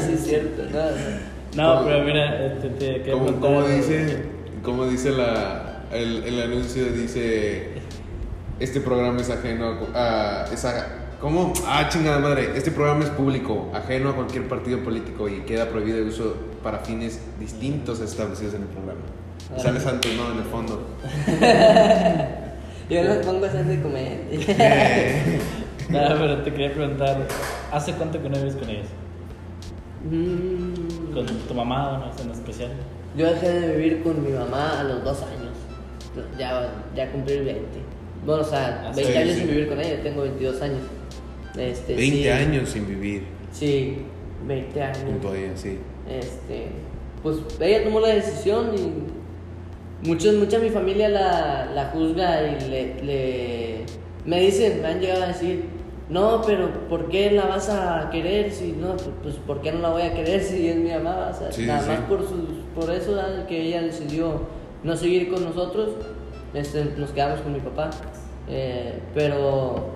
sí es cierto. No, no. No, ¿Cómo- pero mira, te como, contar- como dice, como dice la, el, el anuncio, dice, este programa es ajeno a... a- es a- ¿Cómo? Ah, chingada madre. Este programa es público, ajeno a cualquier partido político y queda prohibido el uso para fines distintos establecidos en el programa. Y Sale Santos, ¿no? En el fondo. Yo los pongo a hacer de comer. No, pero te quería preguntar, ¿hace cuánto que no vives con ellos? Mm, ¿Con tu mamá o no? En especial. Yo dejé de vivir con mi mamá a los dos años. Ya, ya cumplí el 20. Bueno, o sea, Ah, 20 sí, años sí. sin vivir con ella, tengo 22 años. Este, 20 sí, años sin vivir Sí, 20 años. junto a ella, sí. Este, pues ella tomó la decisión y muchos, mucha de mi familia la, la juzga y le, le- me dicen, me han llegado a decir, no, pero ¿por qué la vas a querer? Si no, pues, pues ¿por qué no la voy a querer si es mi mamá? O sea, nada más por, sus, por eso ¿verdad? que ella decidió no seguir con nosotros, este, nos quedamos con mi papá. Eh, pero,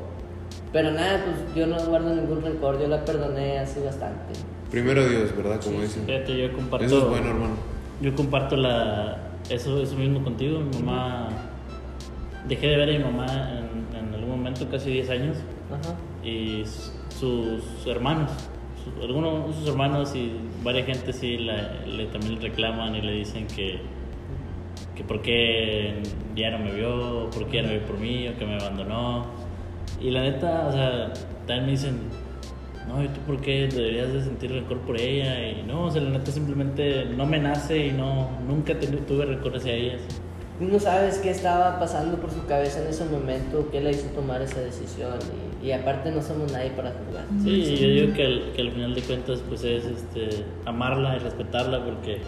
pero nada, pues yo no guardo ningún rencor, yo la perdoné hace bastante. Primero Dios, ¿verdad? Como Sí, dicen. Fíjate, yo comparto. Eso es bueno, hermano. Yo comparto la, eso, eso mismo contigo. Mi mamá. Dejé de ver a mi mamá en, en algún momento, casi 10 años. Ajá. Y sus hermanos, su- algunos de sus hermanos y varias gente sí la- le, también le reclaman y le dicen que, que por qué ya no me vio, por qué ya no vio por mí o que me abandonó. Y la neta, o sea, también me dicen, no, ¿y tú por qué deberías de sentir rencor por ella? Y no, o sea, la neta simplemente no me nace y no, nunca tuve rencor hacia ellas. Tú no sabes qué estaba pasando por su cabeza en ese momento, qué la hizo tomar esa decisión y, y aparte no somos nadie para juzgar. Sí, yo digo que al, que al final de cuentas pues es este, amarla y respetarla porque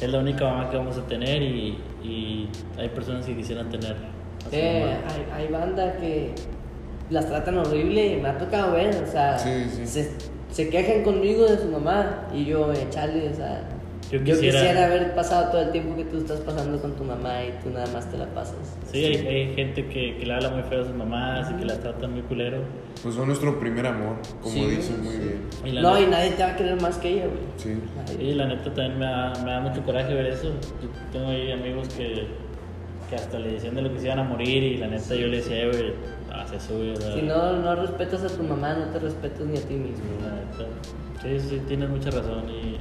es la única mamá que vamos a tener y, y hay personas que quisieran tener Eh, hay, hay banda que las tratan horrible y me ha tocado ver, o sea, Sí, sí. Se, se quejan conmigo de su mamá y yo, eh, chale, o sea, Yo yo quisiera- quisiera... haber pasado todo el tiempo que tú estás pasando con tu mamá y tú nada más te la pasas. Sí, hay, hay gente que, que le habla muy feo a sus mamás y que las tratan muy culero. Pues fue nuestro primer amor, como Sí, dicen muy sí. bien. Y la, No, neta, y nadie te va a querer más que ella, güey. Sí. Y la neta también me da, me da mucho coraje ver eso. Yo tengo ahí amigos que, que hasta le decían de lo que se iban a morir y la neta yo le decía, "Eh, güey, ah, se sube. Si no, no respetas a tu mamá, no te respetas ni a ti mismo. La neta. Sí, sí, tienes mucha razón. Y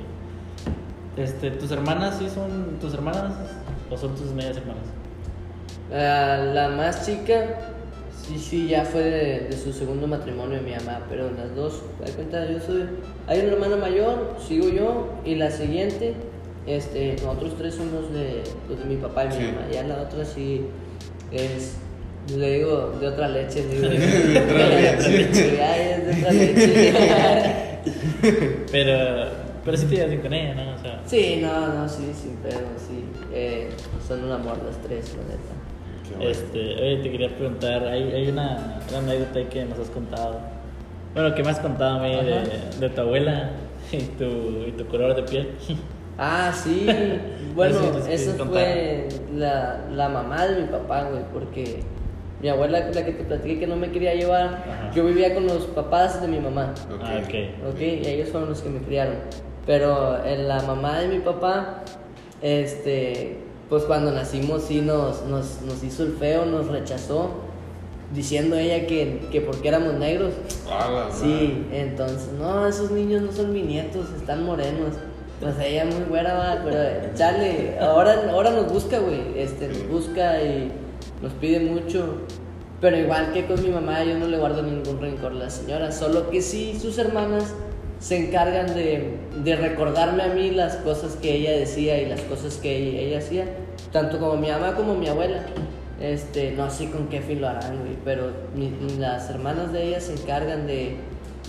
este, tus hermanas sí son tus hermanas o son tus medias hermanas. La más chica, sí, sí, ya fue de, de su segundo matrimonio de mi mamá, pero las dos, da cuenta, yo soy. Hay una hermana mayor, sigo yo, y la siguiente, este, nosotros tres somos de, pues, de mi papá y mi Sí. mamá. Ya la otra sí es, le digo, de otra leche, le digo, De otra leche. ya es de otra leche. Pero, pero sí te llevas bien con ella, ¿no? O sea, sí, no, no, sí, sí, pero sí, eh, son un amor las tres, la neta. Bueno. este, oye, te quería preguntar, hay, hay una, una anécdota que nos has contado. Bueno, que me has contado a mí de, de tu abuela y tu, y tu color de piel. Ah, sí. Bueno, Eso sí, esa fue la, la mamá de mi papá, güey, porque mi abuela, la que te platiqué que no me quería llevar, Ajá. yo vivía con los papás de mi mamá, Ok. Ah, ok. ¿ok? Y ellos fueron los que me criaron. Pero en la mamá de mi papá, este, pues cuando nacimos sí nos, nos, nos hizo el feo, nos rechazó, diciendo ella que, que porque éramos negros. Sí, entonces, no, esos niños no son mis nietos, están morenos. Pues ella muy buena, va, pero chale, ahora, ahora nos busca, güey, este, nos busca y nos pide mucho. Pero igual que con mi mamá, yo no le guardo ningún rencor a la señora, solo que sí, sus hermanas se encargan de, de recordarme a mí las cosas que ella decía y las cosas que ella, ella hacía, tanto como mi mamá como mi abuela. Este, no sé con qué fin lo harán, güey, pero mi- las hermanas de ella se encargan de,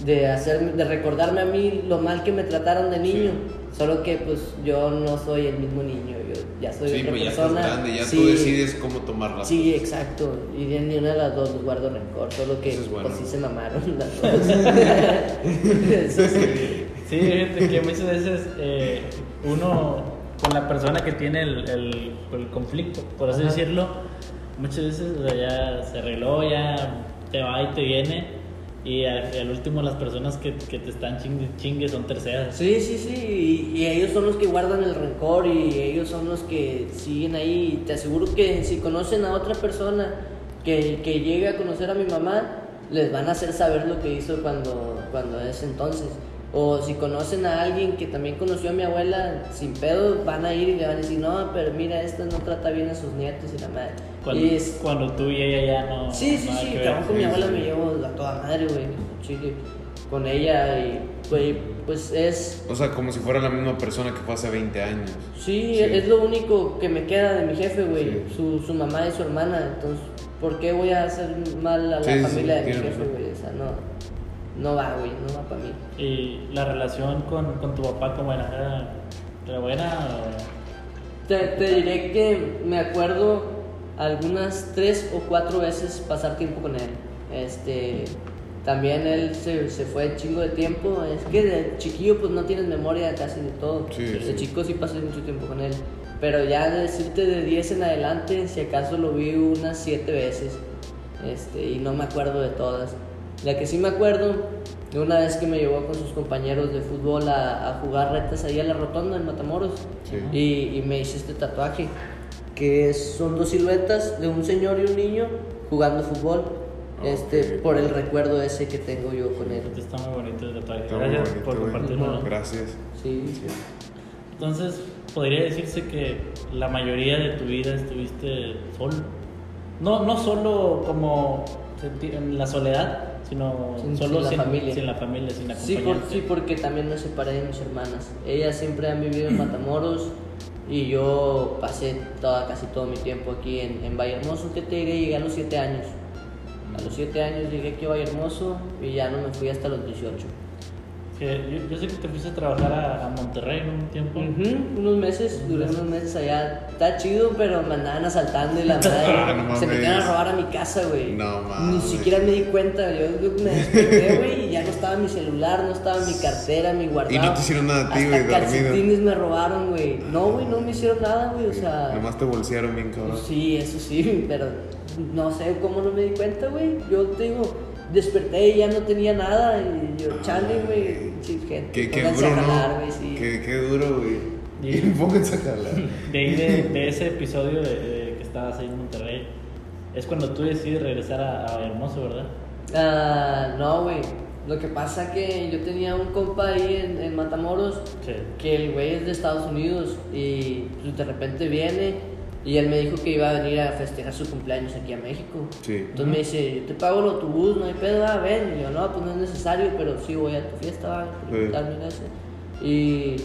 de hacer, de recordarme a mí lo mal que me trataron de niño. Solo que pues yo no soy el mismo niño, ya soy Sí, otra pues ya persona. estás grande, ya Sí, tú decides cómo tomarla. Sí, exacto. Y de ni una de las dos guardo rencor, solo que es bueno. pues sí se mamaron las dos. Eso sí. Sí, fíjate que muchas veces eh, uno con la persona que tiene el, el- el conflicto, por así Ajá. decirlo, muchas veces o sea, ya se arregló, ya te va y te viene Y al, último las personas que, que te están chingue, chingue son terceras. Sí, sí, sí, y, y ellos son los que guardan el rencor y ellos son los que siguen ahí. Te aseguro que si conocen a otra persona que, que llegue a conocer a mi mamá, les van a hacer saber lo que hizo cuando, cuando es entonces. O si conocen a alguien que también conoció a mi abuela, sin pedo, van a ir y le van a decir, no, pero mira, esta no trata bien a sus nietos y la madre. Cuando, Y es- cuando tú y ella ya no. Sí, sí, sí, cabrón, con mi abuela sí. me llevo a toda madre, güey, chile, con ella y, güey, pues es, O sea, como si fuera la misma persona que fue hace 20 años. sí, Sí. es lo único que me queda de mi jefe, güey, Sí. su, su mamá y su hermana, entonces, ¿por qué voy a hacer mal a la Sí, sí, familia de mi jefe, güey? O sea, no, no va, güey, no va para mí. Y la relación con, con tu papá, ¿cómo era? ¿Era, era buena? o- Te, te diré que me acuerdo algunas tres o cuatro veces pasar tiempo con él. Este, también él se, se fue chingo de tiempo. Es que de chiquillo pues no tienes memoria casi de todo. Sí, de sí. chico sí pasé mucho tiempo con él. Pero ya de decirte de 10 en adelante, si acaso lo vi unas siete veces. Este, y no me acuerdo de todas. La que sí me acuerdo, de una vez que me llevó con sus compañeros de fútbol a, a jugar retas ahí a la rotonda en Matamoros. Sí. Y, y me hice este tatuaje, que es- son dos siluetas de un señor y un niño jugando fútbol. Este, Ok. por el recuerdo ese que tengo yo con él. Está muy bonito el tatuaje. Está Gracias bonito, por compartirlo. Gracias. Sí, Entonces, podría decirse que la mayoría de tu vida estuviste solo. No, no solo como sentir- en la soledad, sino Sin- solo sin la sin, familia. sin la familia, sin Sí, por- sí, porque también me separé de mis hermanas. Ellas siempre han vivido en Matamoros y yo pasé toda, casi todo mi tiempo aquí en, en Valle Hermoso. ¿Qué te diré? Llegué a los 7 años. A los 7 años llegué aquí a Valle Hermoso y ya no me fui hasta los 18. Que yo, yo sé que te fuiste a trabajar a, a Monterrey ¿no? un tiempo. Ujú, unos meses, duré unos meses allá. Está chido, pero me andaban asaltando y la madre. Ah, no se metieron a robar a mi casa, güey. No Ni mames. siquiera me di cuenta. Yo, yo me desperté, güey, y ya no estaba mi celular, no estaba mi cartera, mi guardado. Y no te hicieron nada a ti, Hasta güey, dormido. calcetines me robaron, güey. No, güey, no me hicieron nada, güey. O sea, Nomás te bolsearon bien, cabrón. sí, eso sí, pero no sé cómo no me di cuenta, güey. Yo te digo, desperté y ya no tenía nada. Y yo, chale, güey. Gente, Qué, qué duro, jalar, ¿no? güey, sí. Qué, qué duro, güey. Y- pónganse a jalar. De ahí, de, de ese episodio de, de que estabas ahí en Monterrey, es cuando tú decides regresar a, a Hermoso, ¿verdad? Ah, no, güey. Lo que pasa que yo tenía un compa ahí en, en Matamoros Sí. que el güey es de Estados Unidos y pues, de repente viene y él me dijo que iba a venir a festejar su cumpleaños aquí a México. Sí. Entonces me dice, yo te pago el autobús, no hay pedo, ah, ven. Y yo, no, pues no es necesario, pero sí voy a tu fiesta, va, termina ese. Y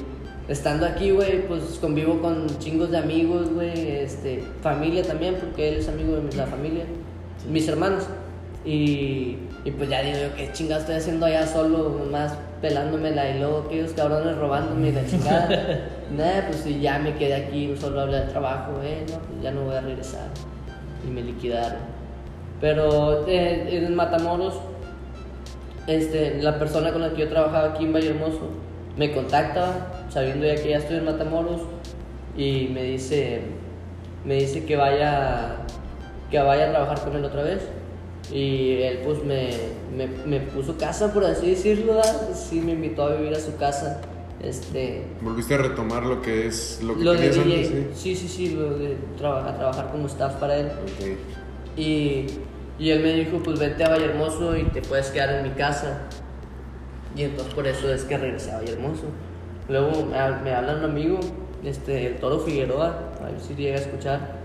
estando aquí, güey, pues convivo con chingos de amigos, güey, este, familia también, porque él es amigo de la familia, mis hermanos. Y, y pues ya digo yo, ¿qué chingada estoy haciendo allá solo, más pelándomela y luego aquellos cabrones robándome y la chingada? Nada, pues sí, ya me quedé aquí, solo hablé de trabajo, eh, pues ya no voy a regresar. Y me liquidaron. Pero eh, en Matamoros, este, la persona con la que yo trabajaba aquí en Valle Hermoso me contacta, sabiendo ya que ya estoy en Matamoros, y me dice, me dice que vaya, que vaya a trabajar con él otra vez. Y él pues me, me, me puso casa, por así decirlo, ¿verdad? sí me invitó a vivir a su casa. Este, Volviste a retomar lo que es lo que lo de DJ, antes, sí, sí. sí, sí, lo de traba- a trabajar como staff para él. Ok. Y, y él me dijo, pues vete a Vallehermoso y te puedes quedar en mi casa. Y entonces por eso es que regresé a Vallehermoso. Luego me, me habla un amigo, este, el Toro Figueroa, a ver si llega a escuchar.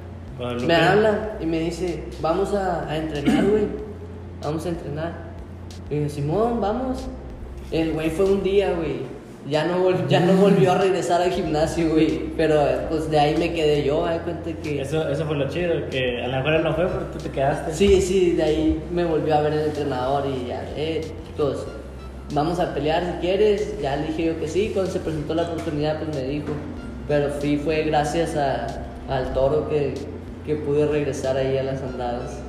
Me habla y me dice, vamos a, a entrenar, güey. Vamos a entrenar. Y digo, Simón, vamos. El güey fue un día, güey. Ya no, vol- ya no volvió a regresar al gimnasio, güey. Pero pues de ahí me quedé yo, hay cuenta que... Eso, eso fue lo chido, que a lo mejor él no fue, pero tú te quedaste. Sí, sí, de ahí me volvió a ver el entrenador y ya, eh, chicos, vamos a pelear si quieres. Ya le dije yo que sí, cuando se presentó la oportunidad, pues me dijo. Pero fui, fue gracias a, al toro que, que pude regresar ahí a las andadas.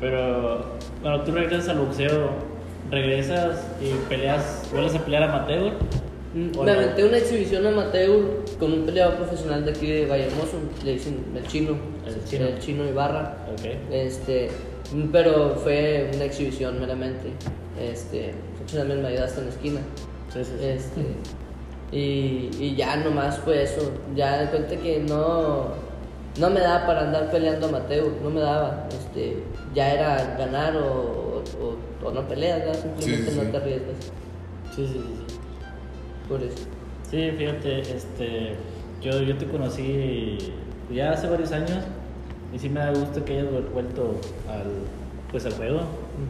Pero cuando tú regresas al boxeo, regresas y peleas, vuelves a pelear amateur. Mm, ¿O Me aventé una exhibición amateur con un peleador profesional de aquí de Vallehermoso, le dicen el chino, El Chino. el chino Ibarra. Ok. Este, pero fue una exhibición meramente. Este, también me ayudaste en la esquina. Sí, sí, sí. Este, y, y ya nomás fue eso. Ya de cuenta que no, no me daba para andar peleando amateur, no me daba. Este, ya era ganar o, o, o no peleas, ¿verdad? simplemente Sí, sí, no sí. te arriesgas. Sí, sí, sí. Por eso. Sí, fíjate, este, yo, yo te conocí ya hace varios años y sí me da gusto que hayas vuel- vuelto al, pues, al juego,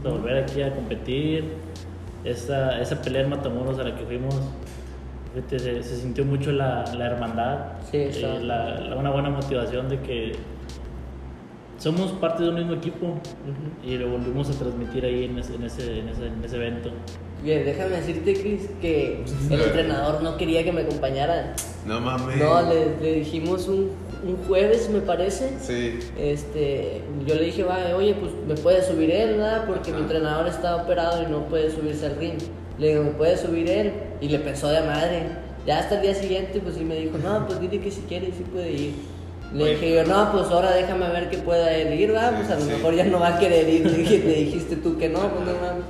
a volver aquí a competir. Esa, esa pelea en Matamoros a la que fuimos, fíjate, se, se sintió mucho la, la hermandad, Sí, eh, la, la- una buena motivación de que somos parte de un mismo equipo y lo volvimos a transmitir ahí en ese, en ese, en ese, en ese evento. Bien, déjame decirte, Chris, que el entrenador no quería que me acompañara. No mames. No, le, le dijimos un, un jueves, me parece. Sí. Este, yo le dije, va, oye, pues me puede subir él, ¿verdad? Porque mi entrenador está operado y no puede subirse al ring. Le digo, ¿me puede subir él? Y le pensó de madre. Ya hasta el día siguiente, pues sí me dijo, no, pues dile que si quiere, sí puede ir. Le Oye. dije yo, no, pues ahora déjame ver que pueda él ir, ¿verdad? Sí, Pues a lo sí. mejor ya no va a querer ir. Le, dije, le dijiste tú que no, pues no mames.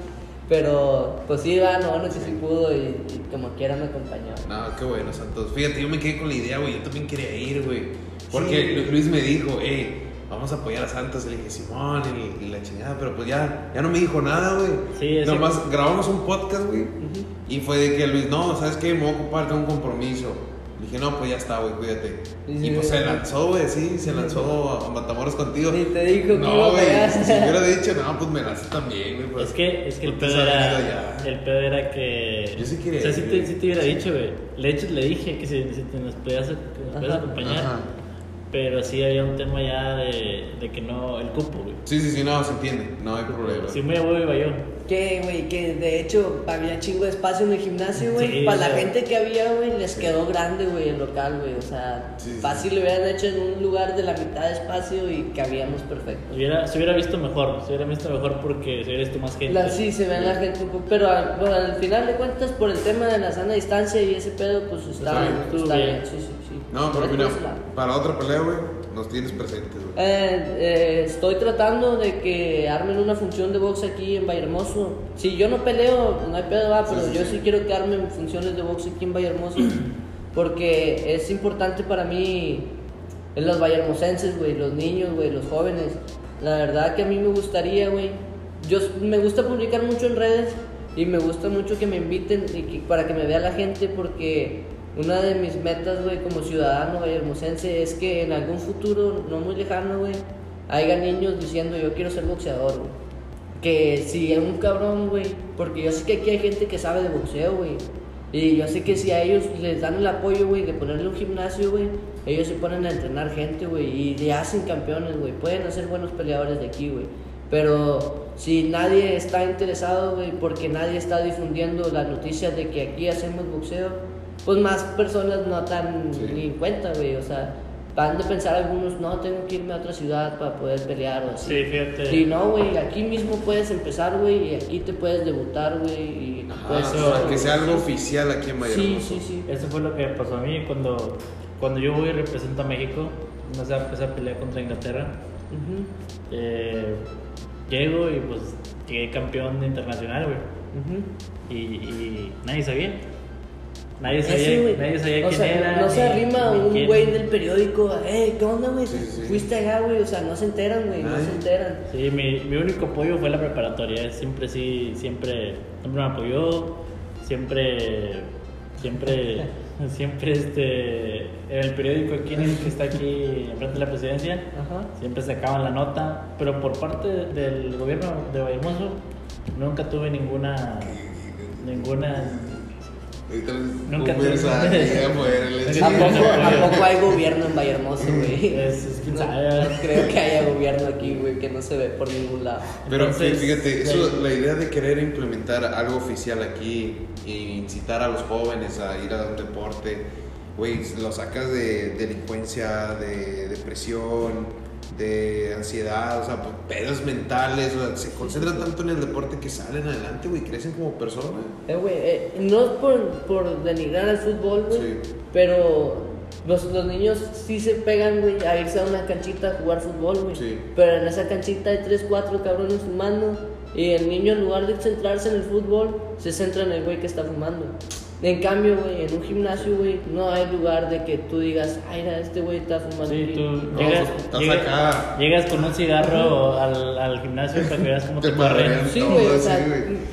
Pero, pues sí, va, no, bueno, que sí pudo y, y como quiera me acompañó. No, qué bueno, Santos. Fíjate, yo me quedé con la idea, güey. Yo también quería ir, güey. Porque Sí. Lu- Luis me dijo, hey, vamos a apoyar a Santos. Y le dije, Simón, y, y la chingada. Pero pues ya, ya no me dijo nada, güey. Sí, Nomás grabamos un podcast, güey. Y fue de que Luis, no, ¿sabes qué? Me voy a ocupar, tengo un compromiso. Le dije, no, pues ya está, güey, cuídate. Sí, Y pues sí, se sí. lanzó, güey, sí, se lanzó a Matamoros contigo. Ni te dijo que No, güey, si hubiera dicho, no, pues me lancé también, güey. pues. Es que, es que el pedo era. El pedo era que. Yo sí quería O sea, sí te, sí te hubiera dicho, güey. De hecho, le dije que si, si te nos podías, que nos podías acompañar. Ajá. Pero sí había un tema ya de, de que no. El cupo, güey. Sí, sí, sí, no, se entiende. No hay problema. Si muy a huevo iba yo. Que, güey, que de hecho había chingo de espacio en el gimnasio, güey. Sí, Para o la gente que había, güey, les quedó grande, güey, el local, güey. O sea, Sí, sí. fácil lo hubieran hecho en un lugar de la mitad de espacio y cabíamos perfecto. Hubiera, se hubiera visto mejor. Se hubiera visto mejor porque se hubiera visto más gente. La, sí, se ve la gente un poco, pero al, bueno, al final de cuentas, por el tema de la sana distancia y ese pedo, pues está, Está bien, está bien. bien. Sí, sí, sí. No, Por pero mira, para otra pelea, güey, nos tienes presentes. Eh, eh, estoy tratando de que armen una función de box aquí en Vallehermoso. Si yo no peleo, no hay pedo, va, pero Sí, sí, yo sí. sí quiero que armen funciones de box aquí en Vallehermoso. Porque es importante para mí, en los vallehermosenses, güey, los niños, güey, los jóvenes. La verdad que a mí me gustaría, güey. Yo me gusta publicar mucho en redes y me gusta mucho que me inviten y que- para que me vea la gente porque una de mis metas, güey, como ciudadano vallehermosense es que en algún futuro, no muy lejano, güey, haya niños diciendo yo quiero ser boxeador, güey. Que si es un cabrón, güey, porque yo sé que aquí hay gente que sabe de boxeo, güey. Y yo sé que si a ellos les dan el apoyo, güey, de ponerle un gimnasio, güey, ellos se ponen a entrenar gente, güey, y le hacen campeones, güey. Pueden hacer buenos peleadores de aquí, güey. Pero si nadie está interesado, güey, porque nadie está difundiendo las noticias de que aquí hacemos boxeo, pues más personas no Sí. ni en cuenta, güey. O sea, van de pensar algunos, no, tengo que irme a otra ciudad para poder pelear o así. Sí, fíjate. Sí, no, güey, aquí mismo puedes empezar, güey, y aquí te puedes debutar, güey, y Ajá, puedes o eso- sea, que sea algo oficial aquí en Sí, Vallehermoso. sí, sí. Eso fue lo que me pasó a mí cuando, cuando yo voy y represento a México. No sé, esa pelea contra Inglaterra. Eh, llego y pues llegué campeón internacional, güey. Y, y nadie sabía. Nadie sabía, güey. nadie sabía o quién sea, era. No se arrima ni un güey del periódico, eh, ¿qué onda, güey? Sí. Fuiste allá, güey, o sea, no se enteran, güey, no se enteran. Sí, mi, mi único apoyo fue la preparatoria. Siempre sí, siempre, siempre me apoyó. Siempre, siempre, siempre este, en el periódico aquí en el que está aquí enfrente de la presidencia, Ajá. siempre sacaban la nota. Pero por parte del gobierno de Vallehermoso nunca tuve ninguna, ninguna. Ahorita Nunca un te- ¿A poco. ¿A poco hay gobierno en Vallehermoso, güey? Es, es quién No, no creo que haya gobierno aquí, güey, que no se ve por ningún lado. Pero Entonces, fíjate, eso, la idea de querer implementar algo oficial aquí e incitar a los jóvenes a ir a un deporte, güey, lo sacas de delincuencia, de depresión, de ansiedad, o sea, pues, pedos mentales, o sea, se concentran tanto en el deporte que salen adelante, güey, crecen como personas. Eh, güey, eh, no es por, por denigrar al fútbol, güey, Sí. pero los, los niños sí se pegan, güey, a irse a una canchita a jugar fútbol, güey. Sí. Pero en esa canchita hay tres, cuatro cabrones fumando Y el niño, en lugar de centrarse en el fútbol, se centra en el güey que está fumando. En cambio, güey, en un gimnasio, güey, no hay lugar de que tú digas, ay, mira, este güey está fumando. Sí, tú No, llegas, estás llegas- acá. llegas con un cigarro al, al gimnasio para que veas cómo te Te corren. Sí, güey, o sea,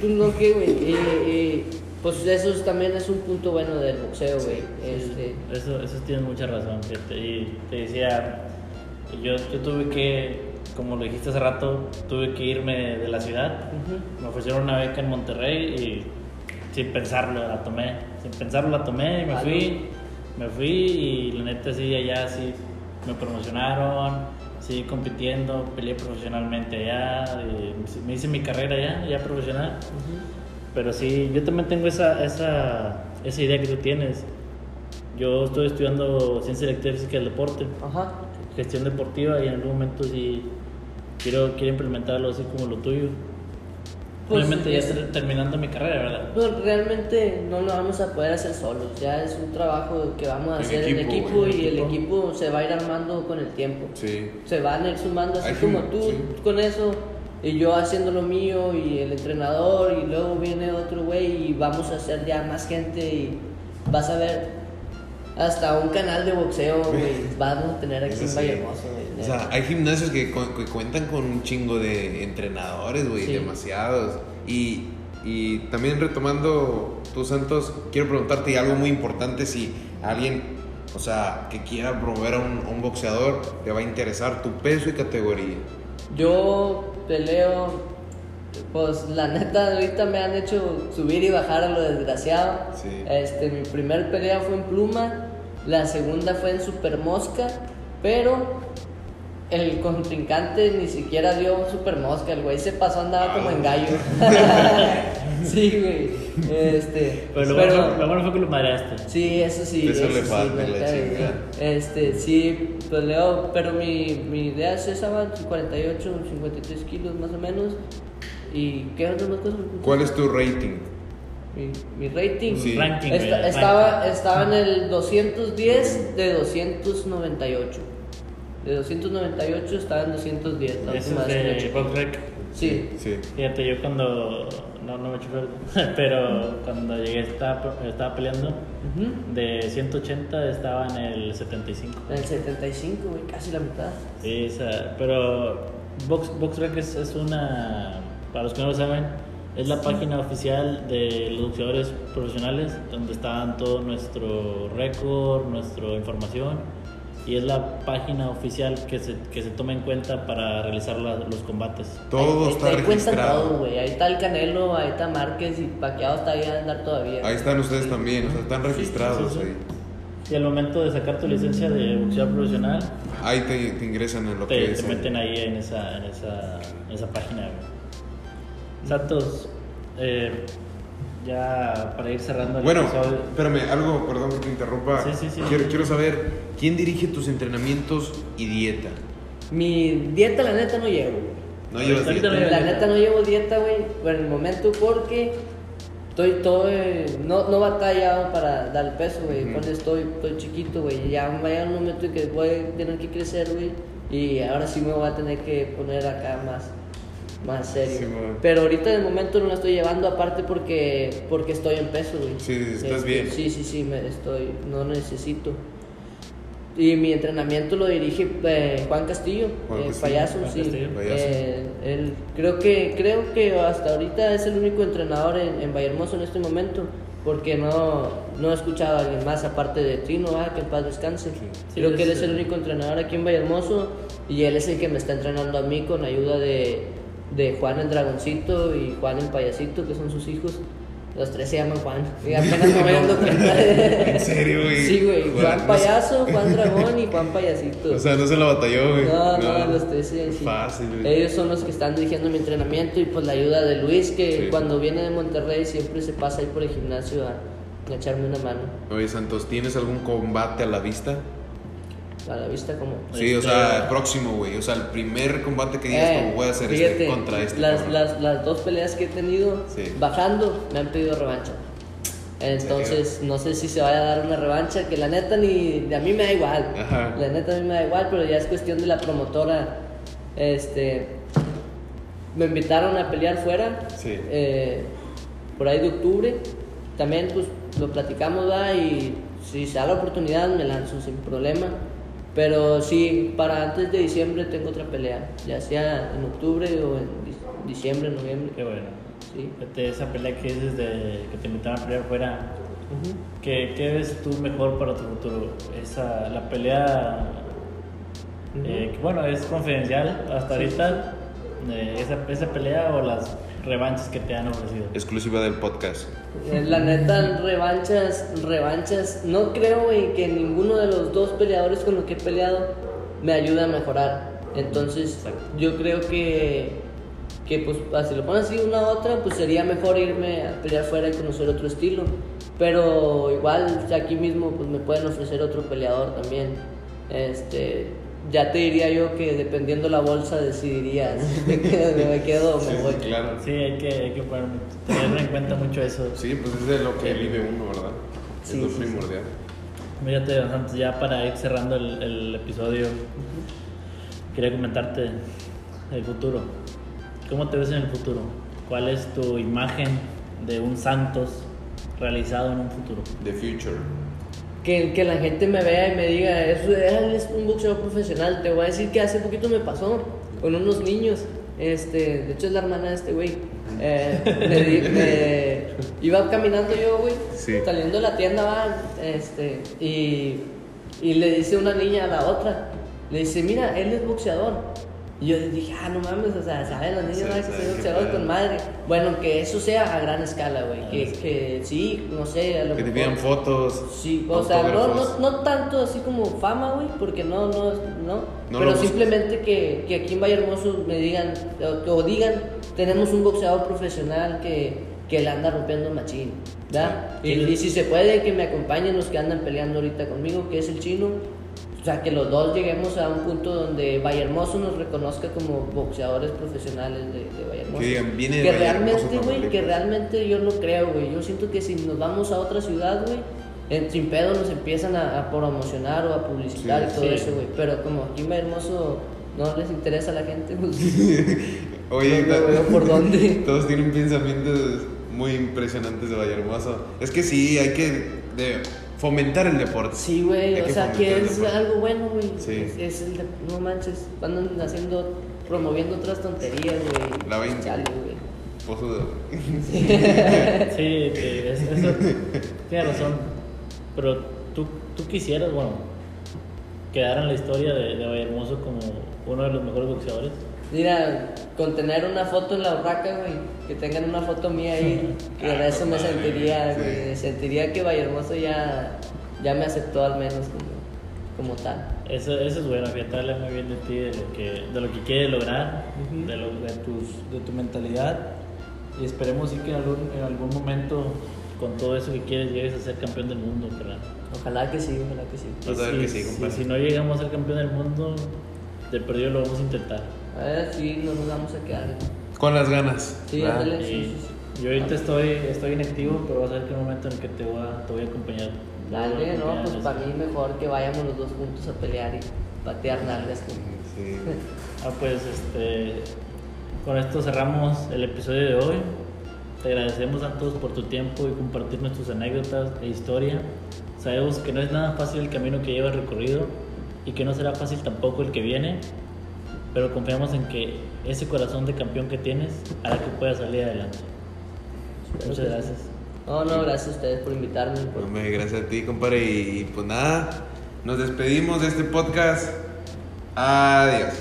tú no qué, güey. Y, y, pues eso es- también es un punto bueno del boxeo, güey. Este, Eso, eso tienes mucha razón, fíjate. Y te decía, yo, yo tuve que, como lo dijiste hace rato, tuve que irme de la ciudad. Me ofrecieron una beca en Monterrey y sin pensarlo la tomé. Sin pensarlo la tomé y me fui. Me fui y la neta sí, allá sí me promocionaron, sí compitiendo, peleé profesionalmente allá, me hice mi carrera allá, ya profesional. Pero sí, yo también tengo esa, esa, esa idea que tú tienes. Yo estoy estudiando ciencia electiva y física del deporte, Ajá. gestión deportiva y en algún momento sí quiero, quiero implementarlo así como lo tuyo. Pues, Obviamente ya es- estaré terminando mi carrera, ¿verdad? Pues realmente no lo vamos a poder hacer solos, ya es un trabajo que vamos a En hacer en equipo, equipo güey, y en el equipo. equipo se va a ir armando con el tiempo. Sí. Se van a ir sumando así Hay como que- tú sí. con eso y yo haciendo lo mío y el entrenador y luego viene otro güey y vamos a hacer ya más gente y vas a ver hasta un canal de boxeo, güey, vamos a tener aquí Eso en sí. O sea, hay gimnasios que, cu- que cuentan con un chingo de entrenadores, güey, Sí. demasiados. Y, y también retomando tú, Santos, quiero preguntarte algo muy importante, si alguien, o sea, que quiera promover a un, a un boxeador, te va a interesar tu peso y categoría. Yo peleo, pues la neta ahorita me han hecho subir y bajar a lo desgraciado. Sí. Este, mi primer pelea fue en pluma, la segunda fue en super mosca, pero el contrincante ni siquiera dio super mosca, el güey se pasó, andaba como en gallo. sí, güey. Este, Pero lo, bueno, fue- lo bueno fue que lo madreaste. Sí, eso sí. Eso le sí, la chingada. Este, sí, peleo, pero mi, mi idea es esa, va, 48, 53 kilos más o menos. ¿Y qué otras más cosas? ¿Cuál es tu rating? Mi, mi rating. Sí. Ranking, Esta- estaba, ranking. estaba en el 210 de 298. De 298 estaba en 210. la Eso es de chequé. Boxrec. Sí. Sí. Fíjate, yo cuando. No, no me echo verde. Pero cuando llegué estaba, estaba peleando. Ujú. De 180 estaba en el 75. En el 75, güey, casi la mitad. Sí, esa, pero Box, BoxRec es, es una, para los que no lo saben, es la página oficial de los boxeadores profesionales, donde están todo nuestro récord, nuestra información, y es la página oficial que se, que se toma en cuenta para realizar la- los combates. Todo Ahí- está ahí registrado. todo. Ahí está el Canelo, ahí está Márquez y Paqueado está ahí a andar todavía. Ahí están ustedes también, o sea, están registrados sí, sí. ahí. Y al momento de sacar tu licencia de boxeador profesional, Ahí te, te ingresan en lo te, que te es. el- meten ahí en esa, en esa, en esa página. güey. Santos, eh, ya para ir cerrando el Bueno, episodio. espérame, algo, perdón que te interrumpa. Sí, sí, sí. Quiero, quiero saber, ¿quién dirige tus entrenamientos y dieta? Mi dieta, la neta, no llevo. No llevas dieta. no La neta, no llevo dieta, güey, por el momento porque estoy todo. no, no batallado para dar el peso, güey. Cuando estoy, estoy chiquito, güey. Ya va a llegar un momento en que voy a tener que crecer, güey. Y ahora sí me voy a tener que poner acá más. Más serio. Sí. Pero ahorita de momento no la estoy llevando, aparte porque porque estoy en peso, güey. Sí, estás Este, bien. Sí, sí, sí, me estoy, no necesito. Y mi entrenamiento lo dirige eh, Juan Castillo, Juan eh, Castillo, payaso, Juan sí. Castillo. Eh, él, creo que creo que hasta ahorita es el único entrenador en, en Vallehermoso en este momento, porque no, no he escuchado a alguien más aparte de Trino, ah, que en paz descanse. Sí, creo que él es el- único entrenador aquí en Vallehermoso y él es el que me está entrenando a mí con ayuda de, de Juan el Dragoncito y Juan el Payasito, que son sus hijos. Los tres se llaman Juan. Y apenas me voy dando cuenta. ¿En serio, güey? Sí, güey. Juan, Juan no Payaso, Juan Dragón y Juan Payasito. O sea, no se la batalló, güey. no, no, los tres sí. Fácil, güey. Ellos son los que están dirigiendo mi entrenamiento y pues la ayuda de Luis, que Sí. cuando viene de Monterrey siempre se pasa ahí por el gimnasio a, a echarme una mano. Oye, Santos, ¿tienes algún combate a la vista? A la vista como... Sí, o Este- sea, el próximo, güey. O sea, el primer combate que digas, Eh, como voy a hacer fíjate, este contra este. Las, cabrón". las, las dos peleas que he tenido Sí. bajando me han pedido revancha. Entonces, no sé si se vaya a dar una revancha, que la neta ni a mí me da igual. Ajá. La neta a mí me da igual, pero ya es cuestión de la promotora. Este. me invitaron a pelear fuera, Sí. eh, por ahí de octubre. También pues lo platicamos, ¿va? Y si se da la oportunidad me lanzo sin problema. Pero sí, para antes de diciembre tengo otra pelea, ya sea en octubre o en dic- diciembre, noviembre. Qué bueno. Sí. Fíjate, esa pelea que dices de que te invitaron a pelear fuera, ¿qué, qué ves tú mejor para tu futuro? Esa, la pelea, eh, que, bueno, es confidencial hasta ahorita, eh, esa, esa pelea o las revanchas que te han ofrecido. Exclusiva del podcast. Eh, La neta, revanchas, revanchas. No creo, güey, que ninguno de los dos peleadores con los que he peleado me ayuda a mejorar. Entonces, Exacto. yo creo que, que pues, ah, si lo pones así una a otra, pues sería mejor irme a pelear fuera y conocer otro estilo. Pero igual, sea, aquí mismo, pues me pueden ofrecer otro peleador también. Este, ya te diría yo que dependiendo la bolsa decidiría si me quedo, me quedo o me voy. claro. Sí, hay que, hay que poner- tener en cuenta mucho eso. Sí, pues es de lo que vive uno, ¿verdad? Sí, es lo sí, sí. primordial. Fíjate, Santos, ya para ir cerrando el, el episodio, quería comentarte el futuro. ¿Cómo te ves en el futuro? ¿Cuál es tu imagen de un Santos realizado en un futuro? The future. Que, que la gente me vea y me diga, "Es- es un boxeador profesional. Te voy a decir que hace poquito me pasó con unos niños. Este, de hecho, es la hermana de este güey. Eh, me di- me- iba caminando yo, güey, Sí. saliendo de la tienda, va, este, y, y le dice una niña a la otra, le dice, mira, él es boxeador. Y yo dije, ah, no mames, o sea, saben los niños Sí, ¿verdad? que boxeador pedo. con madre. Bueno, que eso sea a gran escala, güey. Ah, Que, sí. que sí, no sé, a lo Que te pidan fotos. Sí, o sea, no, no, no tanto así como fama, güey, porque no, no, no. No pero simplemente que, que aquí en Valle Hermoso me digan, o, o digan, tenemos un boxeador profesional que, que la anda rompiendo machín, ¿verdad? Y, y si se puede, que me acompañen los que andan peleando ahorita conmigo, que es el chino. O sea, que los dos lleguemos a un punto donde Valle Hermoso nos reconozca como boxeadores profesionales de, de Valle Hermoso. Que digan, viene realmente, güey, que realmente yo no creo, güey. Yo siento que si nos vamos a otra ciudad, güey, en sin pedo nos empiezan a, a promocionar o a publicitar Sí, y todo sí. eso, güey. Pero como aquí en Valle Hermoso no les interesa a la gente, pues. Oye, No veo por dónde. Todos tienen pensamientos muy impresionantes de Vallehermoso. Es que sí, hay que de- fomentar el deporte. Sí, güey, o sea, que es algo bueno, güey. Sí. Es, es el de, no manches, andan haciendo, promoviendo otras tonterías, güey. La 20. Chale, güey. Pozo de- Sí, que es- eso tiene razón. Pero tú, tú quisieras, bueno, quedar en la historia de, de Vallehermoso como uno de los mejores boxeadores. Mira, con tener una foto en la urraca, güey, que tengan una foto mía ahí, que Ah, de eso me sentiría, güey, me sentiría que Vallehermoso ya, ya me aceptó al menos como, como tal. Eso, eso es bueno, fíjate, habla muy bien de ti, de lo que, de lo que quieres lograr, Ujú. de, lo- de tus, de tu mentalidad. Y esperemos sí que en algún, en algún momento, con todo eso que quieres, llegues a ser campeón del mundo, carnal. Ojalá que sí, ojalá que sí. Vas a ver Y que si- sí. Si, si no llegamos a ser campeón del mundo, de perdido lo vamos a intentar. A ver si no nos vamos a quedar. Con las ganas. Sí, ándale. Sí, Y sí, sí. yo ahorita estoy, estoy inactivo, pero va a ser que un momento en el que te voy a, te voy a acompañar. Dale, no, pues para mí mejor que vayamos los dos juntos a pelear y patear nalgas. Sí. Ah, pues este, con esto cerramos el episodio de hoy. Te agradecemos a todos por tu tiempo y compartir nuestras anécdotas e historia. Sabemos que no es nada fácil el camino que llevas recorrido y que no será fácil tampoco el que viene, pero confiamos en que ese corazón de campeón que tienes hará que puedas salir adelante. Espero Muchas sí. gracias. No, no, gracias a ustedes por invitarme. por- Hombre, gracias a ti, compadre. Y pues nada, nos despedimos de este podcast. Adiós.